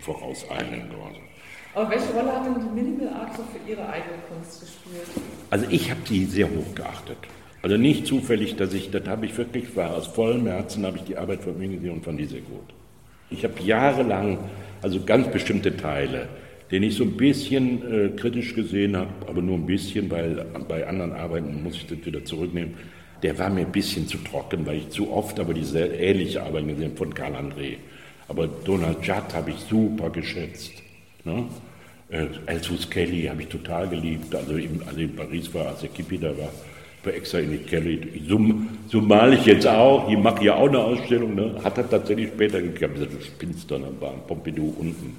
[SPEAKER 1] vorauseilend.
[SPEAKER 2] Aber welche Rolle hat denn die Minimal Art so für Ihre eigene Kunst gespielt?
[SPEAKER 1] Also ich habe die sehr hoch geachtet. Also nicht zufällig, dass ich, das habe ich wirklich, war aus vollem Herzen, habe ich die Arbeit von mir gesehen und fand die sehr gut. Ich habe jahrelang, also ganz bestimmte Teile, den ich so ein bisschen äh, kritisch gesehen habe, aber nur ein bisschen, weil bei anderen Arbeiten muss ich das wieder zurücknehmen. Der war mir ein bisschen zu trocken, weil ich zu oft aber diese ähnliche Arbeit gesehen habe von Karl André. Aber Donald Judd habe ich super geschätzt. Ne? Äh, Elsus Kelly habe ich total geliebt. Also in, also in Paris war, als der Kippi da war, war extra in die Kelly. So, so male ich jetzt auch. Ich mache ja auch eine Ausstellung. Ne? Hat er tatsächlich später geklappt. Du spinnst dann, war Pompidou unten.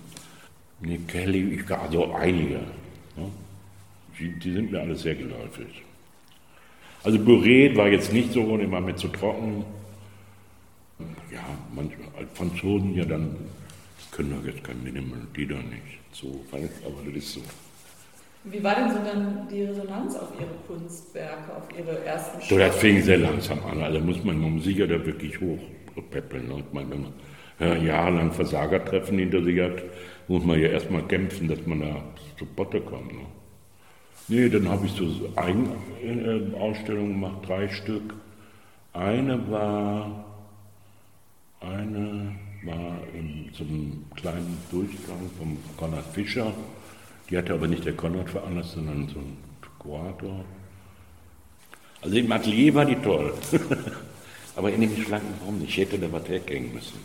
[SPEAKER 1] Nee, Kelly, ich, also einige. Ne? Die, die, sind mir alle sehr geläufig. Also Buret war jetzt nicht so, und immer mit zu trocken. Ja, manchmal, als Franzosen ja dann können doch jetzt kein Minimal, die da nicht. So, aber das ist so.
[SPEAKER 2] Wie war denn so dann die Resonanz auf Ihre Kunstwerke, auf Ihre ersten
[SPEAKER 1] Stücke? So, das fing sehr langsam an. Also muss man, man muss sicher da wirklich hochpeppeln. Und man, wenn man ja, jahrelang Versagertreffen hinter sich hat, muss man ja erstmal kämpfen, dass man da zu Potte kommt. Ne? Nee, dann habe ich so Eigenausstellungen gemacht, drei Stück. Eine war, eine war in so einem kleinen Durchgang vom Konrad Fischer. Die hatte aber nicht der Konrad veranlasst, sondern so ein Kurator. Also im Atelier war die toll. aber in dem schlanken Raum nicht. Ich hätte da was hergängen müssen.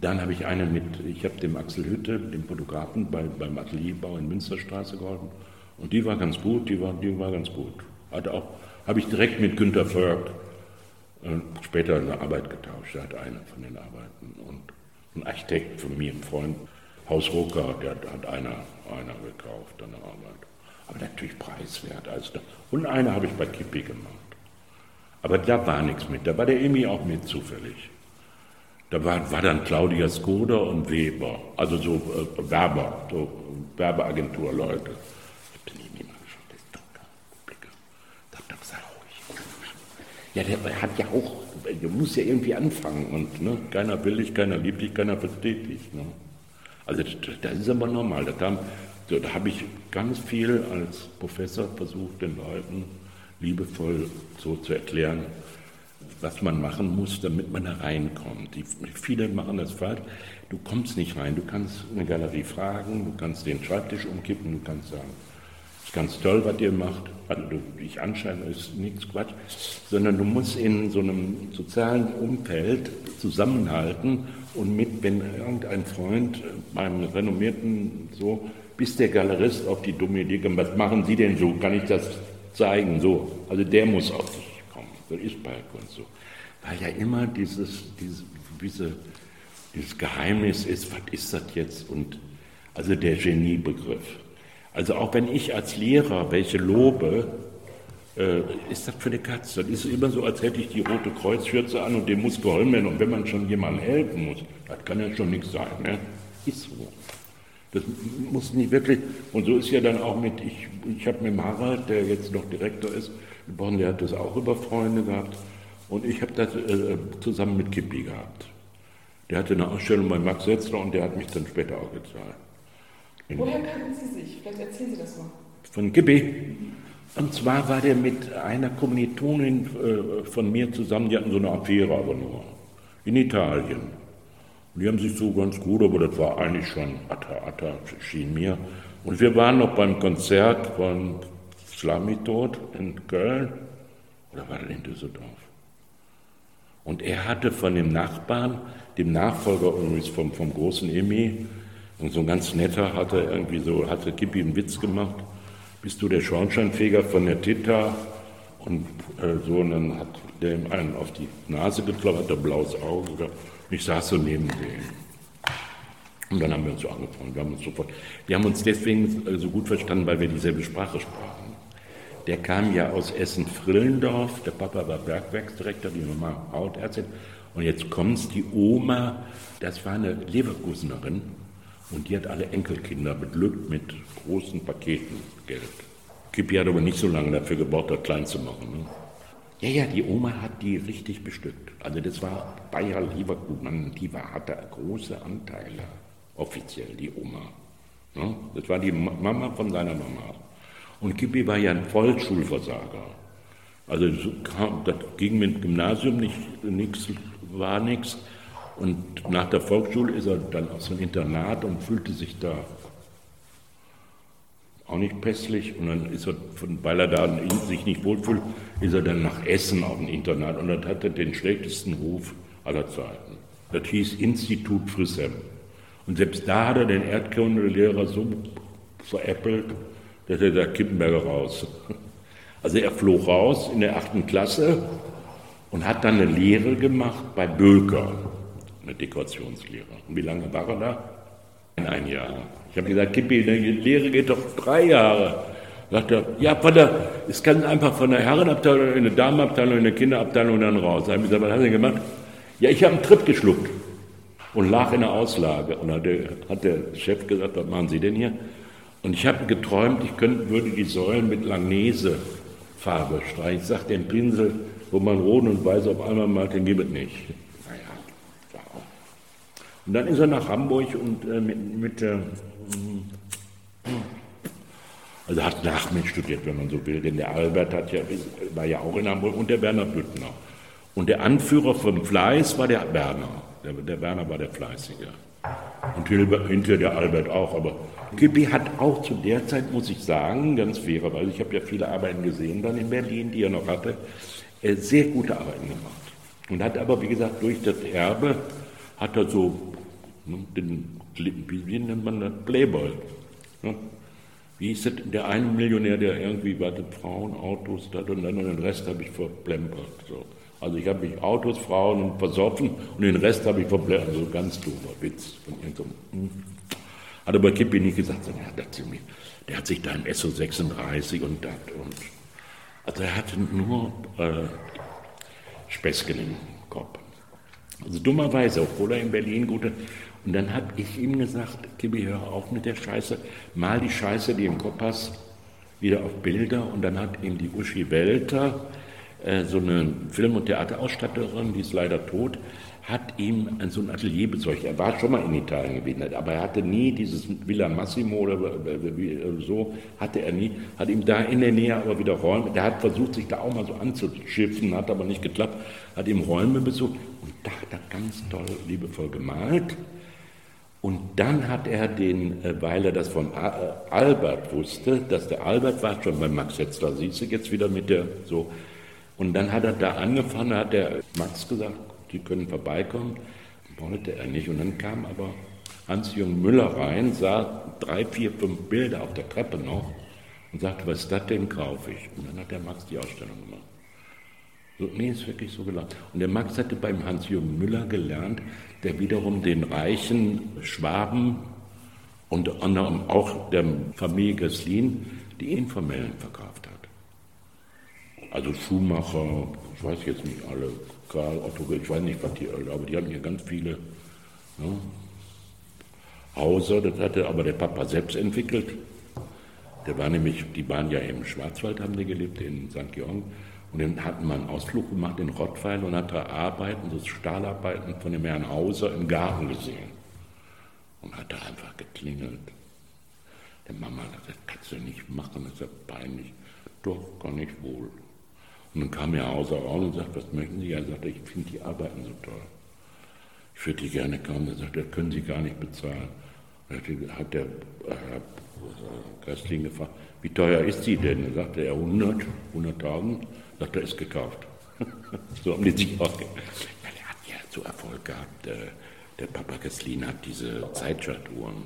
[SPEAKER 1] Dann habe ich eine mit, ich habe dem Axel Hütte, dem Fotografen, bei, beim Atelierbau in Münsterstraße geholfen. Und die war ganz gut, die war, die war ganz gut. Hatte auch, habe ich direkt mit Günter Förg äh, später eine Arbeit getauscht. Er hat eine von den Arbeiten. Und ein Architekt von mir, ein Freund, Haus Roker, der hat einer, einer gekauft, eine Arbeit. Aber natürlich preiswert. Also, und eine habe ich bei Kippi gemacht. Aber da war nichts mit. Da war der Emi auch mit zufällig. Da war, war dann Claudia Skoda und Weber, also so äh, Werber, so Werbeagenturleute. Ich bin nie mal geschaut, das ist Doktor, Blicke. Doktor, sei ruhig. Ja, der hat ja auch, der muss ja irgendwie anfangen und ne, keiner will dich, keiner liebt dich, keiner versteht dich. Ne? Also das ist aber normal. Da, kam, so, da habe ich ganz viel als Professor versucht, den Leuten liebevoll so zu erklären, was man machen muss, damit man da reinkommt. Die, viele machen das falsch. Du kommst nicht rein. Du kannst eine Galerie fragen, du kannst den Schreibtisch umkippen, du kannst sagen, es ist ganz toll, was ihr macht. Also ich anscheinend ist nichts Quatsch, sondern du musst in so einem sozialen Umfeld zusammenhalten und mit, wenn irgendein Freund beim renommierten so, bis der Galerist auf die dumme Idee kommt, was machen Sie denn so? Kann ich das zeigen? So, also der muss auf dich das ist bei Kunst so. Weil ja immer dieses, diese, diese, dieses Geheimnis ist, was ist das jetzt? Und also der Geniebegriff. Also auch wenn ich als Lehrer welche lobe, äh, ist das für eine Katze. Das ist immer so, als hätte ich die rote Kreuzschürze an und dem muss geholfen werden. Und wenn man schon jemandem helfen muss, das kann ja schon nichts sein. Ne? Ist so. Das muss nicht wirklich, und so ist ja dann auch mit, ich, ich habe mit Harald, der jetzt noch Direktor ist, Bonn, der hat das auch über Freunde gehabt. Und ich habe das äh, zusammen mit Kippi gehabt. Der hatte eine Ausstellung bei Max Setzler und der hat mich dann später auch gezahlt.
[SPEAKER 2] Woher kannten Sie sich? Vielleicht erzählen Sie das mal.
[SPEAKER 1] Von Kippi. Und zwar war der mit einer Kommilitonin äh, von mir zusammen, die hatten so eine Affäre aber nur, in Italien. Und die haben sich so ganz gut, aber das war eigentlich schon Atta Atta, schien mir. Und wir waren noch beim Konzert von Slami-Tod in Köln oder war er in Düsseldorf? Und er hatte von dem Nachbarn, dem Nachfolger übrigens vom, vom großen Emi, und so ein ganz netter hatte irgendwie so, hatte Kippi einen Witz gemacht, bist du der Schornsteinfeger von der Tita? Und äh, so, und dann hat der ihm einen auf die Nase hat ein blaues Auge gehabt. Ich saß so neben dem. Und dann haben wir uns so angefangen. Wir haben uns sofort, wir haben uns deswegen äh, so gut verstanden, weil wir dieselbe Sprache sprachen. Der kam ja aus Essen-Frillendorf, der Papa war Bergwerksdirektor, die Mama Hautärztin. Und jetzt kommt's, die Oma, das war eine Leverkusenerin und die hat alle Enkelkinder beglückt mit großen Paketen Geld. Kippi hat aber nicht so lange dafür gebraucht, das klein zu machen. Ne? Ja, ja, die Oma hat die richtig bestückt. Also das war Bayer Leverkusen, die war, hatte große Anteile, offiziell, die Oma. Ne? Das war die Mama von seiner Mama. Und Kippi war ja ein Vollschulversager. Also das ging mit dem Gymnasium nicht, nichts, war nichts. Und nach der Volksschule ist er dann aus dem Internat und fühlte sich da auch nicht pässlich. Und dann ist er, weil er da sich nicht wohlfühlt, ist er dann nach Essen auf dem Internat. Und das hatte den schlechtesten Ruf aller Zeiten. Das hieß Institut Frissem. Und selbst da hat er den Erdkundelehrer so veräppelt, da ist der Kippenberger raus. Also er floh raus in der achten Klasse und hat dann eine Lehre gemacht bei Böker, eine Dekorationslehre. Und wie lange war er da? In ein Jahr. Ich habe gesagt, Kippi, die Lehre geht doch drei Jahre. Sagt er, ja, von der, es kann einfach von der Herrenabteilung in eine Damenabteilung, in eine Kinderabteilung und dann raus. Da habe ich gesagt, was hast du denn gemacht? Ja, ich habe einen Trip geschluckt und lag in der Auslage. Und dann hat der, hat der Chef gesagt, was machen Sie denn hier? Und ich habe geträumt, ich könnte, würde die Säulen mit Langnese-Farbe streichen. Ich sage, den Pinsel, wo man rot und weiß auf einmal malt, den gibt es nicht. Naja, klar. Und dann ist er nach Hamburg und äh, mit, mit äh, also hat Nachmensch studiert, wenn man so will, denn der Albert hat ja, war ja auch in Hamburg und der Werner Büttner. Und der Anführer vom Fleiß war der Werner. Der, der Werner war der Fleißige. Und hinter der Albert auch. Aber Kippi hat auch zu der Zeit, muss ich sagen, ganz fairerweise, ich habe ja viele Arbeiten gesehen dann in Berlin, die er noch hatte, äh, sehr gute Arbeiten gemacht. Und hat aber, wie gesagt, durch das Erbe, hat er so ne, den, wie nennt man das, Playboy. Ne? Wie ist das, der eine Millionär, der irgendwie, warte, Frauen, Autos, das und dann und den Rest habe ich verplempert. So. Also ich habe mich Autos, Frauen und versoffen und den Rest habe ich verplempert. Also ganz doofer Witz von. Hm. Hat aber Kippi nicht gesagt, sondern er hat mir, der hat sich da im SO36 und das und. Also er hatte nur äh, Späßchen im Kopf. Also dummerweise, obwohl er in Berlin gute. Und dann habe ich ihm gesagt, Kippi, hör auf mit der Scheiße, mal die Scheiße, die im Kopf hast, wieder auf Bilder. Und dann hat ihm die Uschi Welter, äh, so eine Film- und Theaterausstatterin, die ist leider tot, hat ihm so ein Atelier besorgt. Er war schon mal in Italien gewesen, aber er hatte nie dieses Villa Massimo oder so, hatte er nie, hat ihm da in der Nähe aber wieder Räume, der hat versucht, sich da auch mal so anzuschiffen, hat aber nicht geklappt, hat ihm Räume besucht und da hat er ganz toll, liebevoll gemalt. Und dann hat er den, äh, weil er das von äh, Albert wusste, dass der Albert war schon bei Max Hetzler, siehst du jetzt wieder mit der so. Und dann hat er da angefangen, hat der Max gesagt, die können vorbeikommen. Wollte er nicht. Und dann kam aber Hans-Jürgen Müller rein, sah drei, vier, fünf Bilder auf der Treppe noch und sagte, was ist das denn, kaufe ich. Und dann hat der Max die Ausstellung gemacht. So, nee, ist wirklich so gelaufen. Und der Max hatte beim Hans-Jürgen Müller gelernt, der wiederum den reichen Schwaben und auch der Familie Gesslin die informellen verkauft hat. Also Schuhmacher, ich weiß jetzt nicht alle, Karl Otto, ich weiß nicht, was die, aber die hatten hier ganz viele ne? Hauser, das hatte aber der Papa selbst entwickelt. Der war nämlich, die waren ja im Schwarzwald, haben die gelebt, in St. Georgen. Und dann hatten wir einen Ausflug gemacht in Rottweil und hat da Arbeiten, so Stahlarbeiten von dem Herrn Hauser im Garten gesehen. Und hat da einfach geklingelt. Der Mama hat gesagt, das kannst du nicht machen, das ist ja peinlich. Doch, kann ich wohl. Und dann kam Herr Hauser raus und sagte, was möchten Sie? Er sagte, ich finde die Arbeiten so toll. Ich würde die gerne kaufen. Er sagte, das können Sie gar nicht bezahlen. Dann hat der Herr Geistling gefragt, wie teuer ist sie denn? Er sagte er 100, 100.000. Sagt er, ist gekauft. so haben die sich ausgegeben. Ja, der hat ja so Erfolg gehabt. Der, der Papa Kesslin hat diese Zeitschaltuhren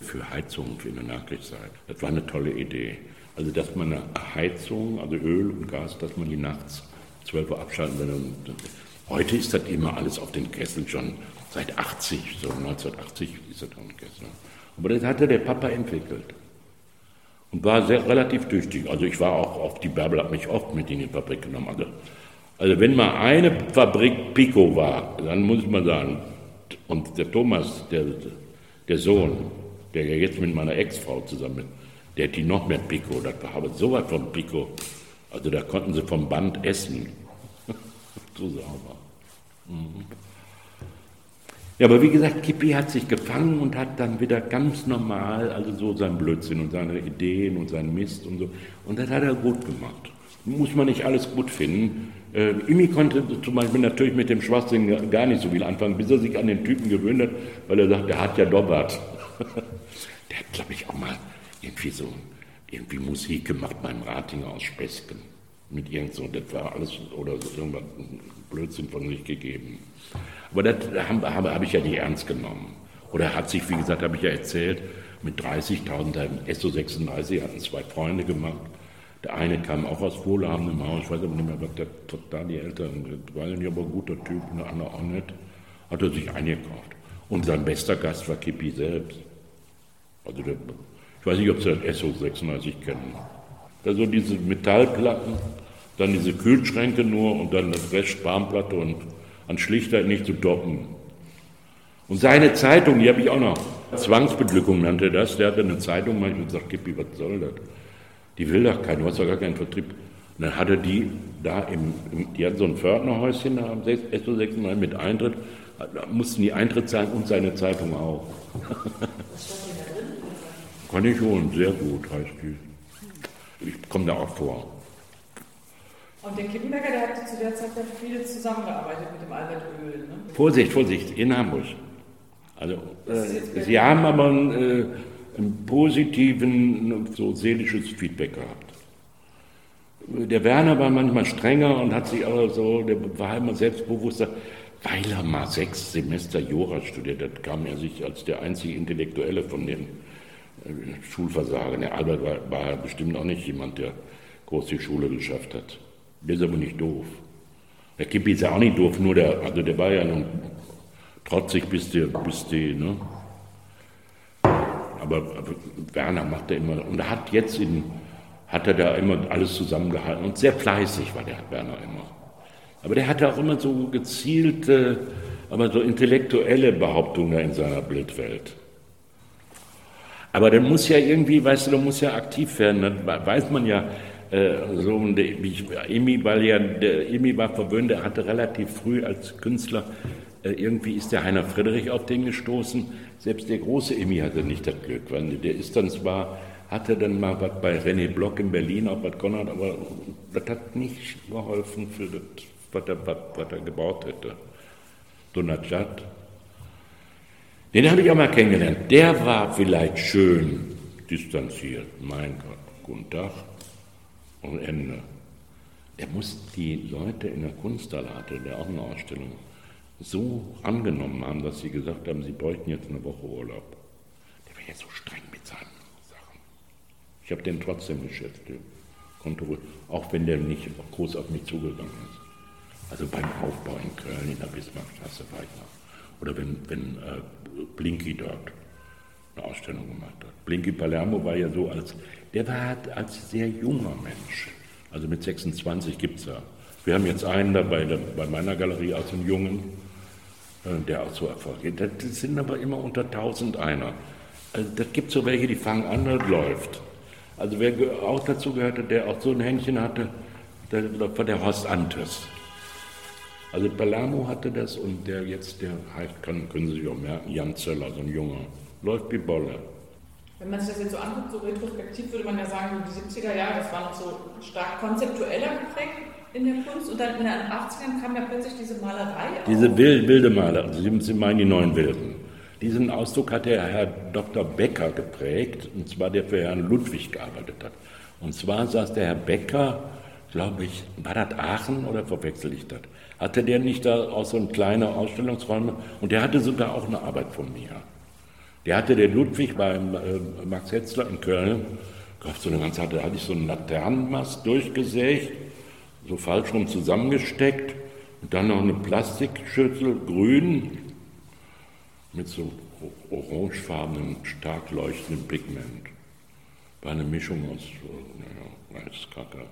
[SPEAKER 1] für Heizungen für eine Nachkriegszeit. Das war eine tolle Idee. Also, dass man eine Heizung, also Öl und Gas, dass man die nachts 12 Uhr abschalten will. heute ist das immer alles auf den Kesseln schon seit 80, so 1980 ist das auf den Kesseln. Aber das hatte der Papa entwickelt. War sehr relativ tüchtig. Also ich war auch auf die Bärbel, hat mich oft mit in die Fabrik genommen. Also, also wenn mal eine Fabrik Pico war, dann muss man sagen, und der Thomas, der, der Sohn, der ja jetzt mit meiner Ex-Frau zusammen ist, der hat die noch mehr Pico, das war aber so weit vom Pico. Also da konnten sie vom Band essen. so sauber. Mhm. Ja, aber wie gesagt, Kippi hat sich gefangen und hat dann wieder ganz normal, also so sein Blödsinn und seine Ideen und seinen Mist und so. Und das hat er gut gemacht. Muss man nicht alles gut finden. Äh, Imi konnte zum Beispiel natürlich mit dem Schwachsinn gar nicht so viel anfangen, bis er sich an den Typen gewöhnt hat, weil er sagt, der hat ja Dobbert. der hat, glaube ich, auch mal irgendwie so irgendwie Musik gemacht beim Ratinger aus Spesken. Mit irgend so, das war alles, oder so irgendwas Blödsinn von sich gegeben. Aber das habe hab, hab ich ja nicht ernst genommen. Oder hat sich, wie gesagt, habe ich ja erzählt, mit 30.000, SO36 hatten zwei Freunde gemacht. Der eine kam auch aus wohlhabendem Haus, ich weiß aber nicht mehr, was der total die Eltern, war nicht aber ein guter Typ, der andere auch nicht, hat er sich eingekauft. Und sein bester Gast war Kippi selbst. Also der, ich weiß nicht, ob Sie das SO36 kennen. Also diese Metallplatten, dann diese Kühlschränke nur und dann das Rest Spanplatte und an Schlichtheit nicht zu toppen. Und seine Zeitung, die habe ich auch noch, Zwangsbeglückung nannte das, der hatte eine Zeitung manchmal gesagt, Kippi, was soll das? Die will doch keinen, du hast doch gar keinen Vertrieb. Und dann hatte die da im, im die hatten so ein Pförtnerhäuschen da am SO6 Mal mit Eintritt, da mussten die Eintritt zahlen und seine Zeitung auch. Kann ich holen, sehr gut heißt die. Ich komme da auch vor.
[SPEAKER 2] Und der Kippenberger, der hat zu der Zeit ja viel zusammengearbeitet mit dem Albert Öl. Ne?
[SPEAKER 1] Vorsicht, Vorsicht, in Hamburg. Also, äh, Sie haben aber einen, äh, einen positiven, so seelisches Feedback gehabt. Der Werner war manchmal strenger und hat sich auch so, der war immer selbstbewusster, weil er mal sechs Semester Jura studiert hat, kam er sich als der einzige Intellektuelle von den äh, Schulversagern. Der Albert war, war bestimmt auch nicht jemand, der groß die Schule geschafft hat. Der ist aber nicht doof. Der Kippi ist ja auch nicht doof, nur der, also der war ja nun trotzig bis die, bis die, ne? Aber, aber Werner macht er immer, und er hat jetzt in, hat er da immer alles zusammengehalten und sehr fleißig war der Werner immer. Aber der hatte auch immer so gezielte, aber so intellektuelle Behauptungen in seiner Bildwelt. Aber dann muss ja irgendwie, weißt du, du musst ja aktiv werden, dann weiß man ja, äh, so, Emi, weil ja, der Emi war verwöhnt, er hatte relativ früh als Künstler, äh, irgendwie ist der Heiner Friedrich auf den gestoßen, selbst der große Emi hatte nicht das Glück, weil der ist dann zwar, hatte dann mal was bei René Block in Berlin, auch was Konrad, aber das hat nicht geholfen für das, was er, was, was er gebaut hätte. Donatschat, den habe ich auch mal kennengelernt. Der war vielleicht schön distanziert. Mein Gott, guten Tag und Ende. Er muss die Leute in der Kunstsalate, der auch eine Ausstellung, so angenommen haben, dass sie gesagt haben, sie bräuchten jetzt eine Woche Urlaub. Der war ja so streng mit seinen Sachen. Ich habe den trotzdem geschätzt, auch wenn der nicht groß auf mich zugegangen ist. Also beim Aufbau in Köln, in der Bismarckstraße war ich noch. Oder wenn, wenn äh, Blinky dort eine Ausstellung gemacht hat. Blinky Palermo war ja so als der war als sehr junger Mensch, also mit 26 gibt es ja. Wir haben jetzt einen dabei bei meiner Galerie, also einen Jungen, äh, der auch so erfolgreich ist. Das sind aber immer unter 1000 einer. Also das gibt so welche, die fangen an, das läuft. Also wer auch dazu gehörte, der auch so ein Händchen hatte, der war der Horst Antes. Also Palermo hatte das und der jetzt, der heißt, können, können Sie sich auch merken, Jan Zöller, so ein Junger, läuft wie Bolle.
[SPEAKER 2] Wenn man sich das jetzt so anguckt, so retrospektiv, würde man ja sagen, die 70er Jahre, das war noch so stark konzeptueller geprägt in der Kunst und dann in den 80ern kam ja plötzlich diese Malerei.
[SPEAKER 1] Diese wild, wilde Malerei, Sie meinen die neuen Wilden. Diesen Ausdruck hat der Herr Dr. Becker geprägt, und zwar der für Herrn Ludwig gearbeitet hat. Und zwar saß der Herr Becker, glaube ich, war das Aachen oder verwechsel ich das? Hatte der nicht da auch so ein kleine Ausstellungsräume? Und der hatte sogar auch eine Arbeit von mir. Der hatte der Ludwig beim äh, Max Hetzler in Köln, gab so eine ganze, da hatte ich so einen Laternenmast durchgesägt, so falsch rum zusammengesteckt und dann noch eine Plastikschüssel, grün, mit so orangefarbenen, stark leuchtendem Pigment. War eine Mischung aus, naja, weiß Kacke.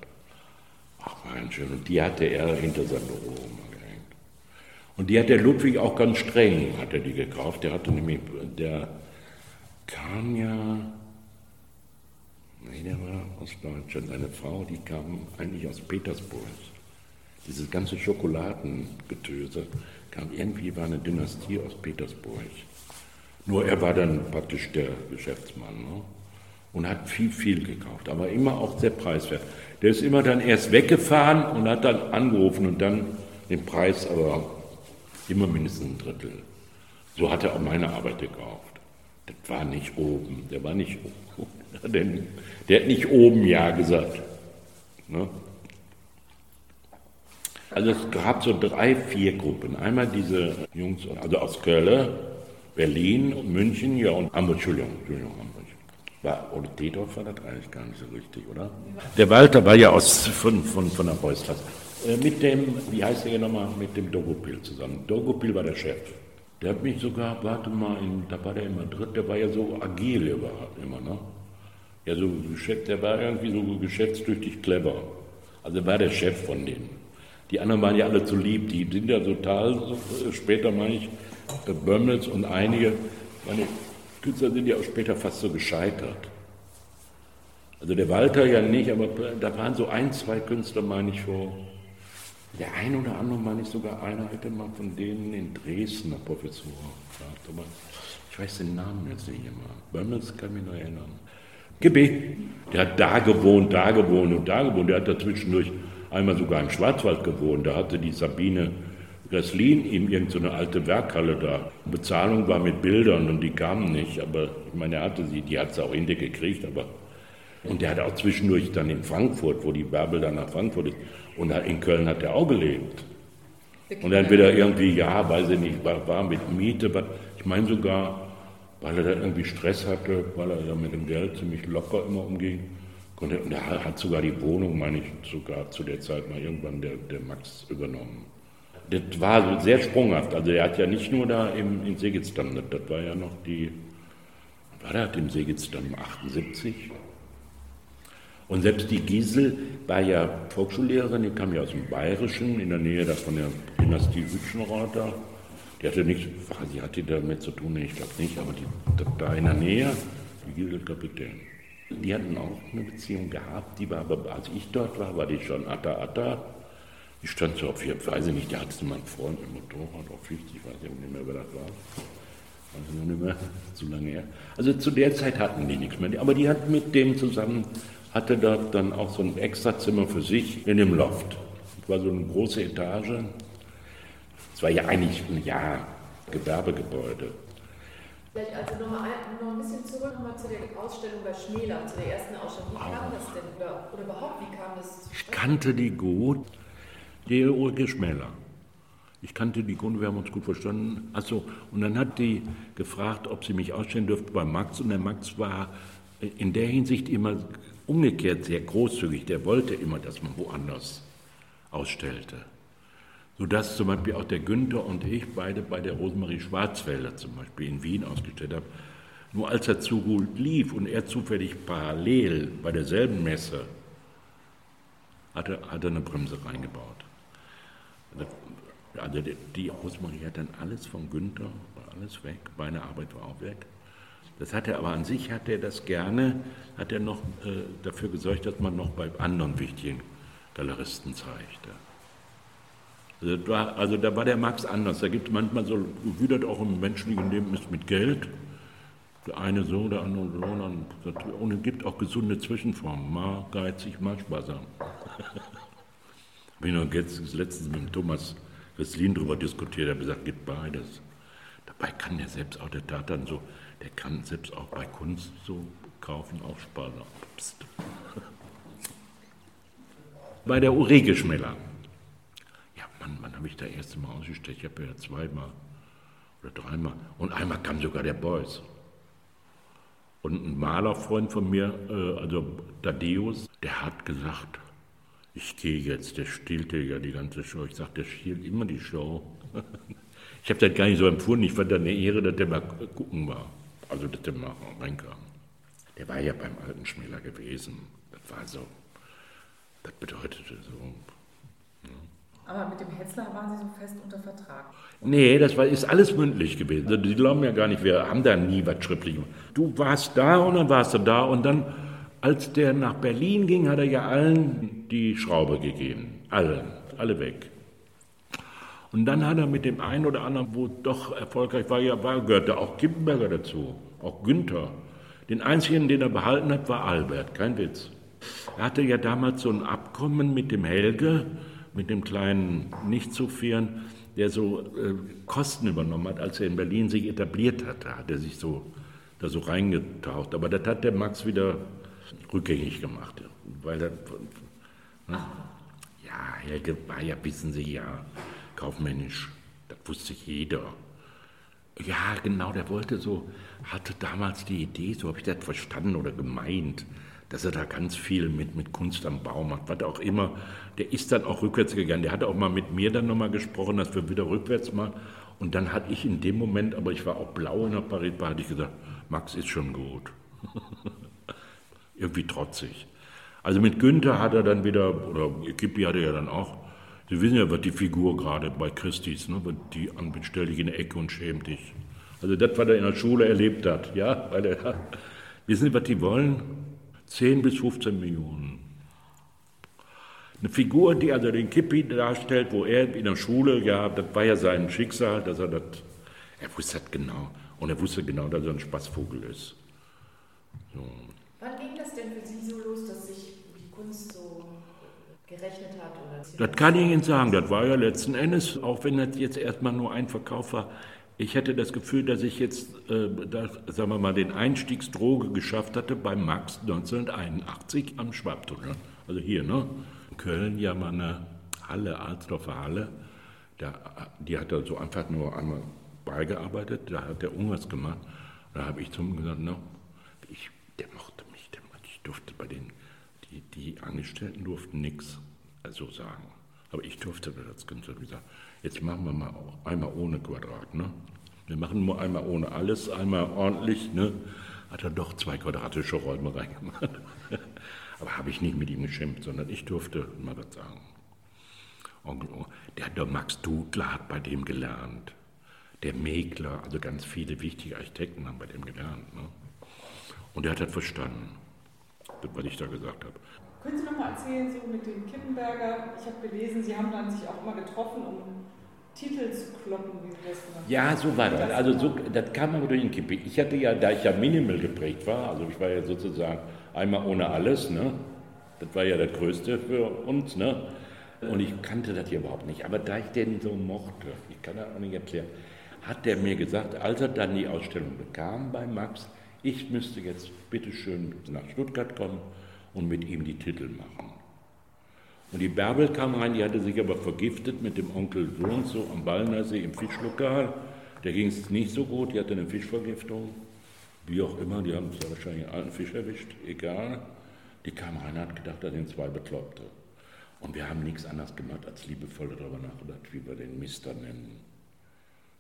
[SPEAKER 1] Ach, mein schön. Und die hatte er hinter seinem Büro gehängt. Und die hat der Ludwig auch ganz streng, hat er die gekauft. Der hatte nämlich, der kam ja, nee, der war aus Deutschland, eine Frau, die kam eigentlich aus Petersburg. Dieses ganze Schokoladengetöse kam irgendwie, war eine Dynastie aus Petersburg. Nur er war dann praktisch der Geschäftsmann ne? und hat viel, viel gekauft, aber immer auch sehr preiswert. Der ist immer dann erst weggefahren und hat dann angerufen und dann den Preis aber immer mindestens ein Drittel. So hat er auch meine Arbeit gekauft. Das war nicht oben, der war nicht oben. Der hat nicht oben Ja gesagt. Ne? Also es gab so drei, vier Gruppen. Einmal diese Jungs, also aus Köln, Berlin, München, ja und Hamburg, Entschuldigung, Entschuldigung, Hamburg. War, oder Dedorf war das eigentlich gar nicht so richtig, oder? Der Walter war ja aus, von, von, von der Beustras. Äh, mit dem, wie heißt der hier nochmal, mit dem Dogopil zusammen. Dogopil war der Chef. Der hat mich sogar, warte mal, in, da war der in Madrid, der war ja so agil überhaupt immer, ne? Ja, so der war irgendwie so geschäftstüchtig clever. Also war der Chef von denen. Die anderen waren ja alle zu lieb, die sind ja total, so, später meine ich, äh, Bömmels und einige, meine Künstler sind ja auch später fast so gescheitert. Also der Walter ja nicht, aber da waren so ein, zwei Künstler, meine ich, vor. Der eine oder andere, meine ich sogar, einer hätte mal von denen in Dresden eine Professur gehabt. Aber ich weiß den Namen jetzt nicht immer. Bömmels kann mich noch erinnern. GB, der hat da gewohnt, da gewohnt und da gewohnt. Der hat da zwischendurch einmal sogar im Schwarzwald gewohnt. Da hatte die Sabine Gresslin ihm irgendeine so alte Werkhalle da. Bezahlung war mit Bildern und die kamen nicht, aber ich meine, er hatte sie, die hat sie auch hinter gekriegt, aber und der hat auch zwischendurch dann in Frankfurt, wo die Bärbel dann nach Frankfurt ist, und in Köln hat er auch gelebt. Und dann wieder irgendwie, ja, weiß ich nicht, war, war mit Miete, ich meine sogar, weil er da irgendwie Stress hatte, weil er ja mit dem Geld ziemlich locker immer umging. Und er hat sogar die Wohnung, meine ich, sogar zu der Zeit mal irgendwann der, der Max übernommen. Das war sehr sprunghaft. Also er hat ja nicht nur da im, in Segitzdamm, das, das war ja noch die, war der im Segitzdamm 78? Und selbst die Giesel war ja Volksschullehrerin, die kam ja aus dem Bayerischen, in der Nähe da von der Dynastie Hütchenrother. Die hatte nicht, sie hatte damit zu tun, ich glaube nicht, aber die, da in der Nähe, die Giesel Kapitän. Die hatten auch eine Beziehung gehabt, die war aber, als ich dort war, war die schon Atta Atta. Die stand so auf, ich weiß ich nicht, die hatte mal einen Freund mit Motorrad auf 50, ich weiß nicht mehr, wer das war. Also noch nicht mehr, zu lange her. Also zu der Zeit hatten die nichts mehr. Aber die hat mit dem zusammen hatte dort dann auch so ein Extrazimmer für sich in dem Loft. Das war so eine große Etage. Es war ja eigentlich ein ja, Gewerbegebäude.
[SPEAKER 2] Vielleicht also nochmal ein, noch ein bisschen zurück nochmal zu der Ausstellung bei Schmäler, zu der ersten Ausstellung. Wie kam das denn oder, oder überhaupt, wie kam das
[SPEAKER 1] Ich kannte die gut, die Ulrike Schmäler. Ich kannte die gut, wir haben uns gut verstanden. Achso, und dann hat die gefragt, ob sie mich ausstellen dürfte bei Max. Und der Max war in der Hinsicht immer umgekehrt sehr großzügig, der wollte immer, dass man woanders ausstellte. Sodass zum Beispiel auch der Günther und ich beide bei der Rosemarie Schwarzwälder zum Beispiel in Wien ausgestellt haben. Nur als er zu gut lief und er zufällig parallel bei derselben Messe hatte, hat er eine Bremse reingebaut. Also die Rosemarie hat dann alles von Günther, alles weg, meine Arbeit war auch weg. Das hat er aber an sich, hat er das gerne, hat er noch äh, dafür gesorgt, dass man noch bei anderen wichtigen Galeristen zeigte. Also, war, also, da war der Max anders. Da gibt es manchmal so, das auch im menschlichen Leben ist, mit Geld. Der eine so, der andere so. Und es gibt auch gesunde Zwischenformen. Mal geizig, mal sparsam. Habe ich noch jetzt, letztens mit dem Thomas Wesslin darüber diskutiert, er hat gesagt, gibt beides. Dabei kann der selbst auch, der tat dann so, der kann selbst auch bei Kunst so kaufen, auch sparsam. Psst. bei der Urege Schmeller. Ja, Mann, wann habe ich da erste Mal ausgestellt? Ich habe ja zweimal oder dreimal. Und einmal kam sogar der Beuys. Und ein Malerfreund von mir, äh, also Dadeus, der hat gesagt, ich gehe jetzt, der stillte ja die ganze Show. Ich sage, der stiehlt immer die Show. ich habe das gar nicht so empfunden. Ich fand das eine Ehre, dass der mal gucken war also dass der mal reinkam. Der war ja beim alten Schmäler gewesen. Das war so, das bedeutete so.
[SPEAKER 2] Ja. Aber mit dem Hetzler waren Sie so fest unter Vertrag?
[SPEAKER 1] Nee, das war, ist alles mündlich gewesen. Die glauben ja gar nicht, wir haben da nie was schriftlich gemacht. Du warst da und dann warst du da und dann, als der nach Berlin ging, hat er ja allen die Schraube gegeben. Allen, alle weg. Und dann hat er mit dem einen oder anderen, wo doch erfolgreich war, ja, war, gehörte auch Kippenberger dazu, auch Günther. Den einzigen, den er behalten hat, war Albert, kein Witz. Er hatte ja damals so ein Abkommen mit dem Helge, mit dem kleinen Nicht-Sophieren, der so äh, Kosten übernommen hat, als er in Berlin sich etabliert hatte, hat er sich so da so reingetaucht. Aber das hat der Max wieder rückgängig gemacht, weil er, ne? ja, Helge war ja, wissen Sie ja, kaufmännisch. Das wusste jeder. Ja, genau, der wollte so, hatte damals die Idee, so habe ich das verstanden oder gemeint, dass er da ganz viel mit, mit Kunst am Baum macht, was auch immer. Der ist dann auch rückwärts gegangen. Der hatte auch mal mit mir dann nochmal gesprochen, dass wir wieder rückwärts machen. Und dann hatte ich in dem Moment, aber ich war auch blau in der Paris, hatte ich gesagt, Max ist schon gut. Irgendwie trotzig. Also mit Günther hat er dann wieder, oder Kippi hatte er dann auch Sie wissen ja, was die Figur gerade bei Christis, ne, die stell dich in die Ecke und schäm dich. Also das, was er in der Schule erlebt hat, ja, weil er, wissen Sie, was die wollen? 10 bis 15 Millionen. Eine Figur, die also den Kippi darstellt, wo er in der Schule, ja, das war ja sein Schicksal, dass er das, er wusste das genau. Und er wusste genau, dass er ein Spaßvogel ist.
[SPEAKER 2] So. Wann ging das denn für Sie so los, dass sich die Kunst so gerechnet hat? Oder
[SPEAKER 1] das kann ich Ihnen sagen. Das war ja letzten Endes, auch wenn das jetzt erstmal nur ein Verkauf war, ich hätte das Gefühl, dass ich jetzt, äh, das, sagen wir mal, den Einstiegsdroge geschafft hatte bei Max 1981 am Schwabtunnel. Also hier, ne? In Köln ja mal eine Halle, Alsdorfer Halle. Da, die hat er so einfach nur einmal beigearbeitet, da hat der irgendwas gemacht. Da habe ich zu ihm gesagt, no, ich, der mochte mich, der, ich durfte bei den, die, die Angestellten durften nichts so sagen. Aber ich durfte das Künstler gesagt, jetzt machen wir mal einmal ohne Quadrat. Ne? Wir machen nur einmal ohne alles, einmal ordentlich. Ne? Hat er doch zwei quadratische Räume reingemacht. Aber habe ich nicht mit ihm geschimpft, sondern ich durfte mal was sagen. Onkel, der, der Max Dudler hat bei dem gelernt der Megler, also ganz viele wichtige Architekten haben bei dem gelernt. Ne? Und er hat das verstanden, was ich da gesagt habe.
[SPEAKER 2] Können Sie noch mal erzählen, so mit dem Kippenberger? Ich habe gelesen, Sie haben dann sich auch immer getroffen, um Titel zu kloppen, wie Sie das
[SPEAKER 1] gemacht Ja, so war das. Also so, das kam aber durch den Kippe. Ich hatte ja, da ich ja minimal geprägt war, also ich war ja sozusagen einmal ohne alles, ne? Das war ja das Größte für uns, ne? Und ich kannte das hier überhaupt nicht. Aber da ich den so mochte, ich kann das auch nicht erklären, hat er mir gesagt, als er dann die Ausstellung bekam bei Max, ich müsste jetzt bitteschön nach Stuttgart kommen und mit ihm die Titel machen. Und die Bärbel kam rein, die hatte sich aber vergiftet mit dem Onkel so und so am Ballnersee im Fischlokal. Der ging es nicht so gut, die hatte eine Fischvergiftung. Wie auch immer, die haben es wahrscheinlich einen alten Fisch erwischt, egal. Die kam rein, hat gedacht, da sind zwei Bekloppte. Und wir haben nichts anderes gemacht, als liebevoll darüber nachgedacht, wie wir den Mister nennen.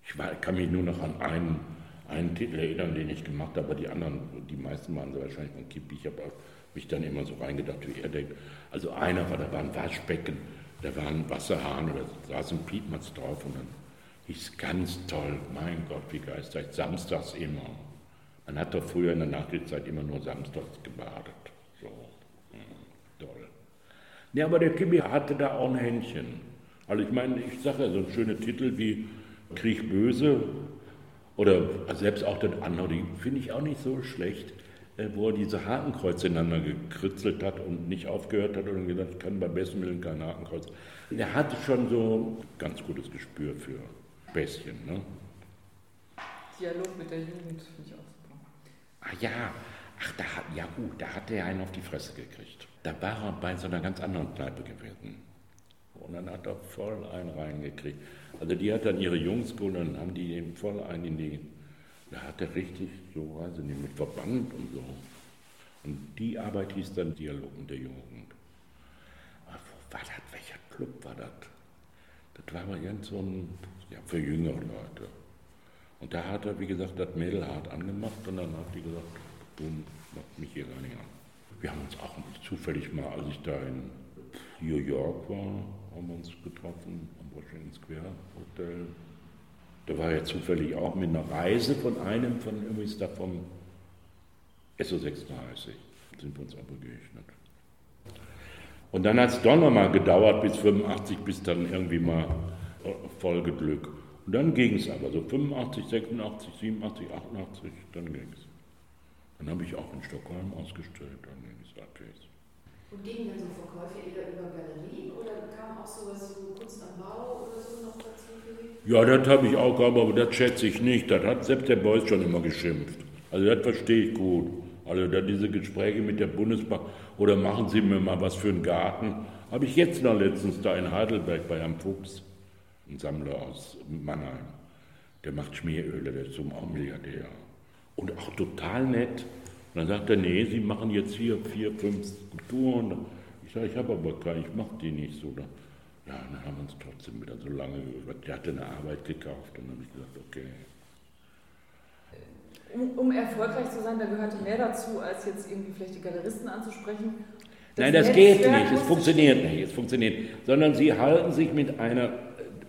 [SPEAKER 1] Ich war, kann mich nur noch an einen, einen Titel erinnern, den ich gemacht habe, aber die anderen, die meisten waren so wahrscheinlich von Kippi. Ich habe mich dann immer so reingedacht, wie er denkt. Also einer war, da war ein Waschbecken, da war ein Wasserhahn, da saß ein Piepmatz drauf und dann hieß ganz toll, mein Gott, wie geistreich, samstags immer. Man hat doch früher in der Nachkriegszeit immer nur samstags gebadet. So, hm, toll. Ja, aber der Kippi hatte da auch ein Händchen. Also ich meine, ich sage ja, so ein schöner Titel wie Krieg böse oder selbst auch das andere, die finde ich auch nicht so schlecht, wo er diese Hakenkreuze ineinander gekritzelt hat und nicht aufgehört hat und gesagt, ich kann beim besten Willen kein Hakenkreuz. Er hatte schon so ein ganz gutes Gespür für Späßchen. Ne?
[SPEAKER 2] Dialog mit der Jugend finde ich auch super.
[SPEAKER 1] Ah ja, ach, da, ja gut, da hat er einen auf die Fresse gekriegt. Da war er bei so einer ganz anderen Kneipe gewesen. Und dann hat er voll einen reingekriegt. Also die hat dann ihre Jungs geholt und haben die eben voll einen in die, da hat er richtig, so weiß ich nicht, mit Verband und so. Und die Arbeit hieß dann Dialog mit der Jugend. Aber wo war das? Welcher Club war das? Das war aber ganz so ein, ja, für jüngere Leute. Und da hat er, wie gesagt, das Mädel hart angemacht und dann hat die gesagt, boom, macht mich hier gar nicht an. Wir haben uns auch zufällig mal, als ich da in New York war, haben wir uns getroffen am Washington Square Hotel. Da war er zufällig auch mit einer Reise von einem von übrigens da vom SO36. Sind wir uns aber begegnet. Und dann hat es doch nochmal gedauert bis 85, bis dann irgendwie mal Folgeglück. Und dann ging es aber, so 85, 86, 87, 88, dann ging es. Dann habe ich auch in Stockholm ausgestellt, dann ging es halbwegs.
[SPEAKER 2] Und gingen dann so Verkäufe eher über Galerien oder kam auch sowas wie Kunst am Bau oder so noch dazu?
[SPEAKER 1] Ja, das habe ich auch gehabt, aber das schätze ich nicht. Das hat selbst der Beuys schon immer geschimpft. Also das verstehe ich gut. Also da diese Gespräche mit der Bundesbank oder machen Sie mir mal was für einen Garten. Habe ich jetzt noch letztens da in Heidelberg bei Herrn Fuchs, ein Sammler aus Mannheim. Der macht Schmieröle, der ist so auch Milliardär. Und auch total nett. Und dann sagt er, nee, Sie machen jetzt hier vier, fünf Skulpturen. Ich sage, ich habe aber keine, ich mache die nicht so. Ja, dann haben wir uns trotzdem wieder so lange über. Der hatte eine Arbeit gekauft und dann habe ich gesagt, okay.
[SPEAKER 2] Um, um, erfolgreich zu sein, da gehörte mehr dazu, als jetzt irgendwie vielleicht die Galeristen anzusprechen.
[SPEAKER 1] Das Nein, das geht nicht, es funktioniert nicht, es funktioniert. Sondern sie halten sich mit einer,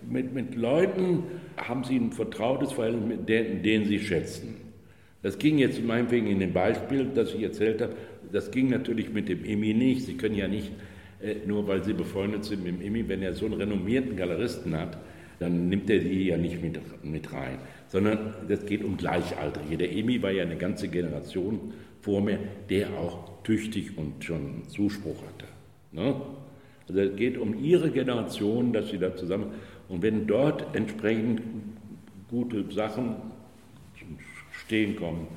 [SPEAKER 1] mit, mit Leuten, haben sie ein vertrautes Verhältnis, mit denen, denen sie schätzen. Das ging jetzt meinetwegen in dem Beispiel, das ich erzählt habe, das ging natürlich mit dem Emmy nicht. Sie können ja nicht, äh, nur weil Sie befreundet sind mit dem Emmy, wenn er so einen renommierten Galeristen hat, dann nimmt er sie ja nicht mit, mit rein, sondern das geht um Gleichaltrige. Der Emmy war ja eine ganze Generation vor mir, der auch tüchtig und schon Zuspruch hatte. Ne? Also es geht um ihre Generation, dass sie da zusammen, und wenn dort entsprechend gute Sachen Stehen kommen,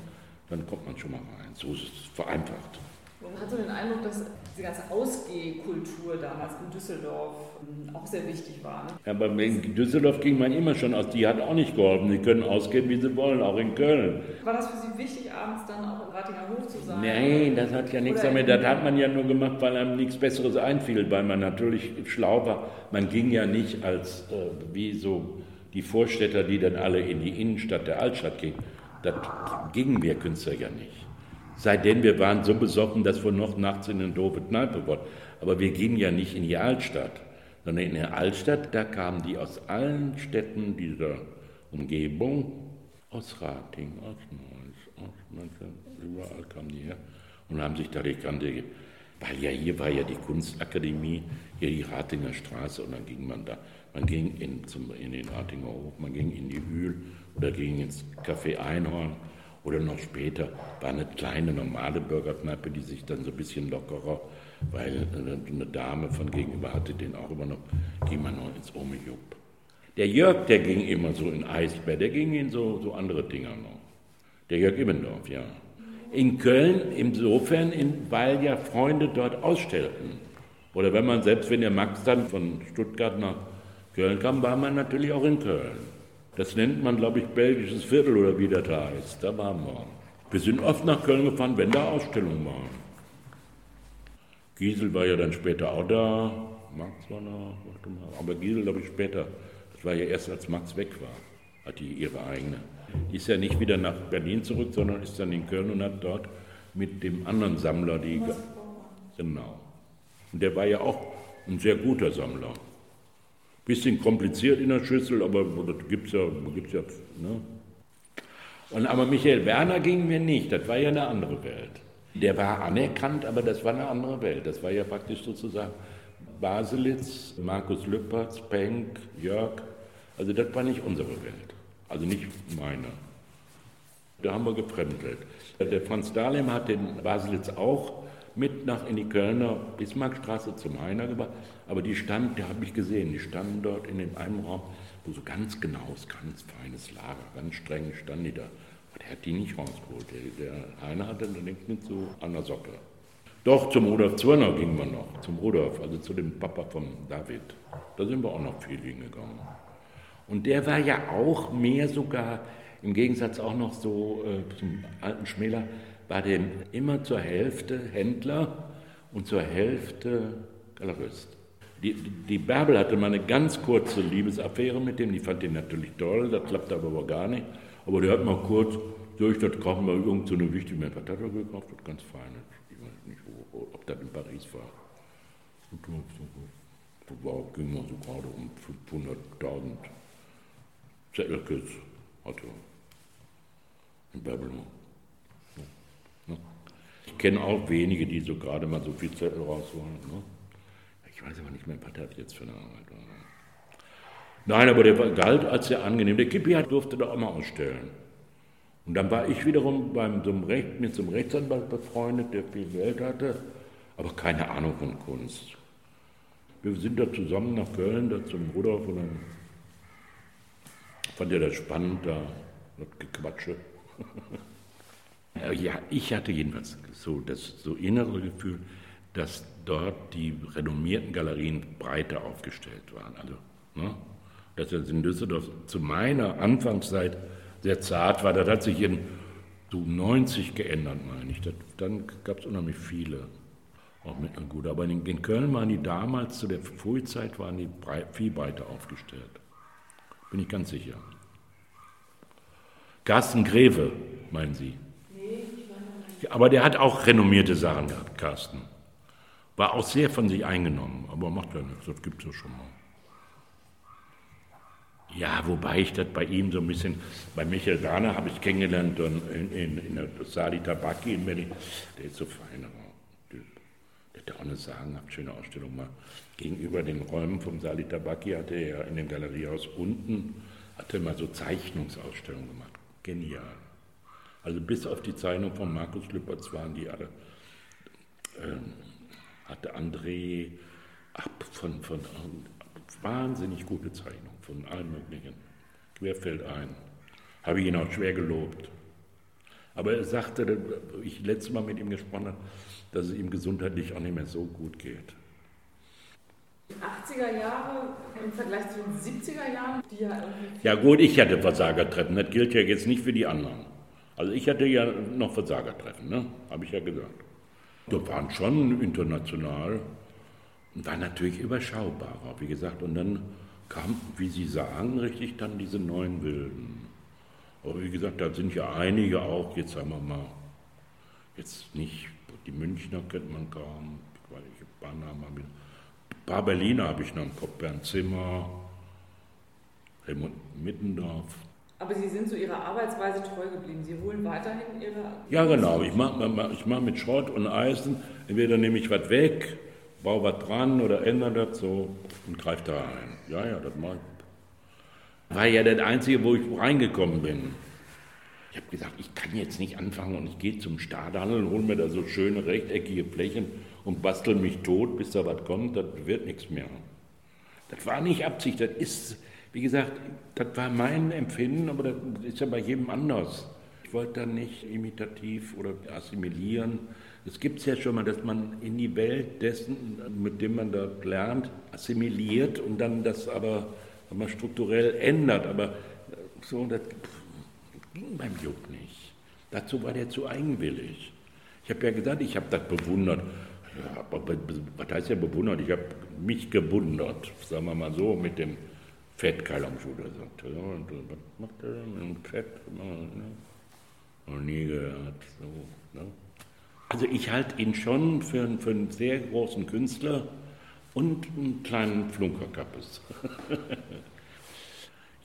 [SPEAKER 1] dann kommt man schon mal rein. So ist es vereinfacht.
[SPEAKER 2] Man hat so den Eindruck, dass diese ganze Ausgehkultur damals in Düsseldorf ähm, auch sehr wichtig war. Ne?
[SPEAKER 1] Ja, aber in Düsseldorf ging man immer schon aus, die hat auch nicht geholfen. Die können ausgehen, wie sie wollen, auch in Köln.
[SPEAKER 2] War das für Sie wichtig, abends dann auch im Ratinger Hof zu sein?
[SPEAKER 1] Nein, das hat ja nichts damit. Das hat man ja nur gemacht, weil einem nichts Besseres einfiel, weil man natürlich schlau war. Man ging ja nicht als äh, wie so die Vorstädter, die dann alle in die Innenstadt der Altstadt gingen. Das gingen wir Künstler ja nicht. Seitdem wir waren so besoffen, dass wir noch nachts in eine doofe Kneipe wollten. Aber wir gingen ja nicht in die Altstadt, sondern in der Altstadt, da kamen die aus allen Städten dieser Umgebung, aus Rating, aus Neuss, aus München, überall kamen die her und haben sich da die Kante, weil ja hier war ja die Kunstakademie, hier die Ratinger Straße und dann ging man da, man ging in, zum, in den Ratinger Hof, man ging in die Hühl oder ging ins Café Einhorn oder noch später war eine kleine normale Bürgerkneipe, die sich dann so ein bisschen lockerer, weil eine Dame von gegenüber hatte den auch immer noch, ging man noch ins Omejup. Der Jörg, der ging immer so in Eisbär, der ging in so, so andere Dinger noch. Der Jörg Immendorf, ja. In Köln insofern, in, weil ja Freunde dort ausstellten. Oder wenn man, selbst wenn der Max dann von Stuttgart nach Köln kam, war man natürlich auch in Köln. Das nennt man, glaube ich, belgisches Viertel oder wie das heißt. Da waren wir. Wir sind oft nach Köln gefahren, wenn da Ausstellungen waren. Giesel war ja dann später auch da. Max war da, aber Giesel, glaube ich, später. Das war ja erst, als Max weg war, hat die ihre eigene. Die ist ja nicht wieder nach Berlin zurück, sondern ist dann in Köln und hat dort mit dem anderen Sammler die. Genau. Und der war ja auch ein sehr guter Sammler. Bisschen kompliziert in der Schüssel, aber das gibt es ja. Gibt's ja ne? Und, aber Michael Werner ging mir nicht, das war ja eine andere Welt. Der war anerkannt, aber das war eine andere Welt. Das war ja praktisch sozusagen Baselitz, Markus Lüppertz, Penck, Jörg. Also das war nicht unsere Welt, also nicht meine. Da haben wir gefremdelt. Der Franz Dahlem hat den Baselitz auch mit nach in die Kölner Bismarckstraße zum Heiner gebracht. Aber die standen, die habe ich gesehen, die standen dort in dem einen Raum, wo so ganz genaues, ganz feines Lager, ganz streng standen die da. Aber der hat die nicht rausgeholt. Der, der Heiner hatte dann nichts mit so an der Socke. Doch, zum Rudolf Zwirner gingen wir noch, zum Rudolf, also zu dem Papa von David. Da sind wir auch noch viel hingegangen. Und der war ja auch mehr sogar, im Gegensatz auch noch so äh, zum alten Schmäler, war der immer zur Hälfte Händler und zur Hälfte Galerist. Die, die Bärbel hatte mal eine ganz kurze Liebesaffäre mit dem, die fand den natürlich toll, das klappte aber gar nicht. Aber der hat mal kurz durch, das kaufen wir irgend so eine wichtige was hat er gekauft, das ganz feines. Ich weiß nicht, wo, ob das in Paris war. Das war, ging mal so gerade um 500.000 Zettelkes hatte in Babylon. Kenne auch wenige, die so gerade mal so viel Zettel rausholen. Ne? Ich weiß aber nicht mehr, was das jetzt für eine Arbeit war. Nein, aber der galt als sehr angenehm. Der Kippi durfte da auch mal ausstellen. Und dann war ich wiederum beim, so Recht, mit so einem Rechtsanwalt befreundet, der viel Geld hatte, aber keine Ahnung von Kunst. Wir sind da zusammen nach Köln, da zum Rudolf, und dann fand er das spannend, da das Gequatsche. ja, ich hatte jedenfalls so das so innere Gefühl, dass dort die renommierten Galerien breiter aufgestellt waren. Also, ne, dass das in Düsseldorf zu meiner Anfangszeit sehr zart war. Das hat sich in so 90 geändert, meine ich. Das, dann gab es unheimlich viele. Auch mit einer guten. Aber in, in, Köln waren die damals, zu der Frühzeit, waren die breit, viel breiter aufgestellt. Bin ich ganz sicher. Carsten Greve, meinen Sie? Nee, ich meine nicht. Aber der hat auch renommierte Sachen gehabt, Carsten. War auch sehr von sich eingenommen, aber macht ja nichts, das gibt es ja schon mal. Ja, wobei ich das bei ihm so ein bisschen, bei Michael Werner habe ich kennengelernt in, in, in der Sali Tabaki in Berlin. Der ist so fein, Typ. Der hat auch eine sagenhaft schöne Ausstellung mal. Gegenüber den Räumen vom Sali Tabaki hatte er in dem Galeriehaus unten, hatte mal so Zeichnungsausstellungen gemacht. Genial. Also bis auf die Zeichnung von Markus Lüppertz waren die alle, ähm, hatte André ab von, von wahnsinnig gute Zeichnung von allen möglichen. Querfeld ein. Habe ich ihn auch schwer gelobt. Aber er sagte, ich letztes Mal mit ihm gesprochen habe, dass es ihm gesundheitlich auch nicht mehr so gut geht.
[SPEAKER 2] Die 80er Jahre im Vergleich zu den 70er Jahren, die ja
[SPEAKER 1] irgendwie. Ja, gut, ich hatte Versagertreffen. Das gilt ja jetzt nicht für die anderen. Also, ich hatte ja noch Versagertreffen, ne? habe ich ja gesagt. Da waren schon international war natürlich überschaubarer, wie gesagt. Und dann kam, wie Sie sagen, richtig dann diese neuen Wilden. Aber wie gesagt, da sind ja einige auch, jetzt sagen wir mal, jetzt nicht, die Münchner kennt man kaum, weil ich ein paar Namen habe. Ein paar Berliner habe ich noch im Kopf, Bernd Zimmer, Helmut Mittendorf.
[SPEAKER 2] Aber Sie sind so Ihrer Arbeitsweise treu geblieben. Sie holen weiterhin Ihre.
[SPEAKER 1] Ja, genau. Ich mache ich mach mit Schrott und Eisen, entweder nehme ich was weg baue was dran oder ändere das so und greife da ein. Ja, ja, das mache ich. War ja der Einzige, wo ich reingekommen bin. Ich habe gesagt, ich kann jetzt nicht anfangen und ich gehe zum Stadthandel und hole mir da so schöne rechteckige Flächen und bastel mich tot, bis da was kommt. Das wird nichts mehr. Das war nicht Absicht, das ist, wie gesagt, das war mein Empfinden, aber das ist ja bei jedem anders. Ich wollte da nicht imitativ oder assimilieren, es gibt es ja schon mal, dass man in die Welt dessen, mit dem man dort lernt, assimiliert und dann das aber mal strukturell ändert. Aber so, das ging beim Jupp nicht. Dazu war der zu eigenwillig. Ich habe ja gesagt, ich habe das bewundert. Ja, aber was heißt ja bewundert? Ich habe mich gewundert, sagen wir mal so, mit dem Fettkeil am Schuh. Der sagt, ja, was macht er denn mit dem Fett? Noch nie gehört. So, ne? Also ich halte ihn schon für, für einen sehr großen Künstler und einen kleinen Flunkerkappes.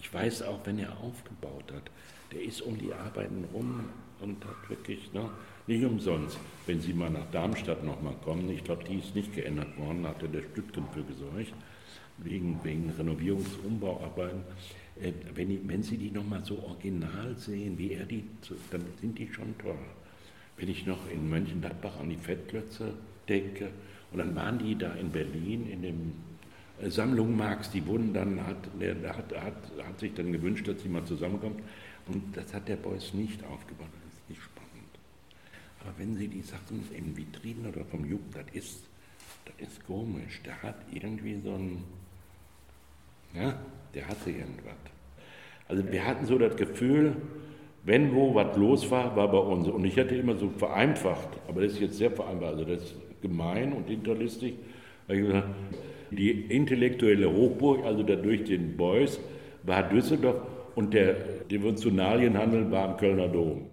[SPEAKER 1] ich weiß auch, wenn er aufgebaut hat, der ist um die Arbeiten rum und hat wirklich, ne, nicht umsonst, wenn Sie mal nach Darmstadt nochmal kommen, ich glaube, die ist nicht geändert worden, hatte der Stüttgen für gesorgt, wegen, wegen Renovierungs-. Äh, wenn, wenn Sie die nochmal so original sehen, wie er die, dann sind die schon toll wenn ich noch in Mönchengladbach an die Fettklötze denke. Und dann waren die da in Berlin in dem äh, Sammlung Marx, die wurden dann, hat, hat, hat, hat sich dann gewünscht, dass sie mal zusammenkommt. Und das hat der Beuys nicht aufgebaut. Das ist nicht spannend. Aber wenn Sie die Sachen in Vitrinen oder vom Jupp, das ist, das ist komisch. Der hat irgendwie so ein, ja, der hatte irgendwas. Also wir hatten so das Gefühl, wenn wo was los war, war bei uns. Und ich hätte immer so vereinfacht, aber das ist jetzt sehr vereinfacht, also das ist gemein und hinterlistig. Die intellektuelle Hochburg, also dadurch den Beuys, war Düsseldorf und der Devotionalienhandel war im Kölner Dom.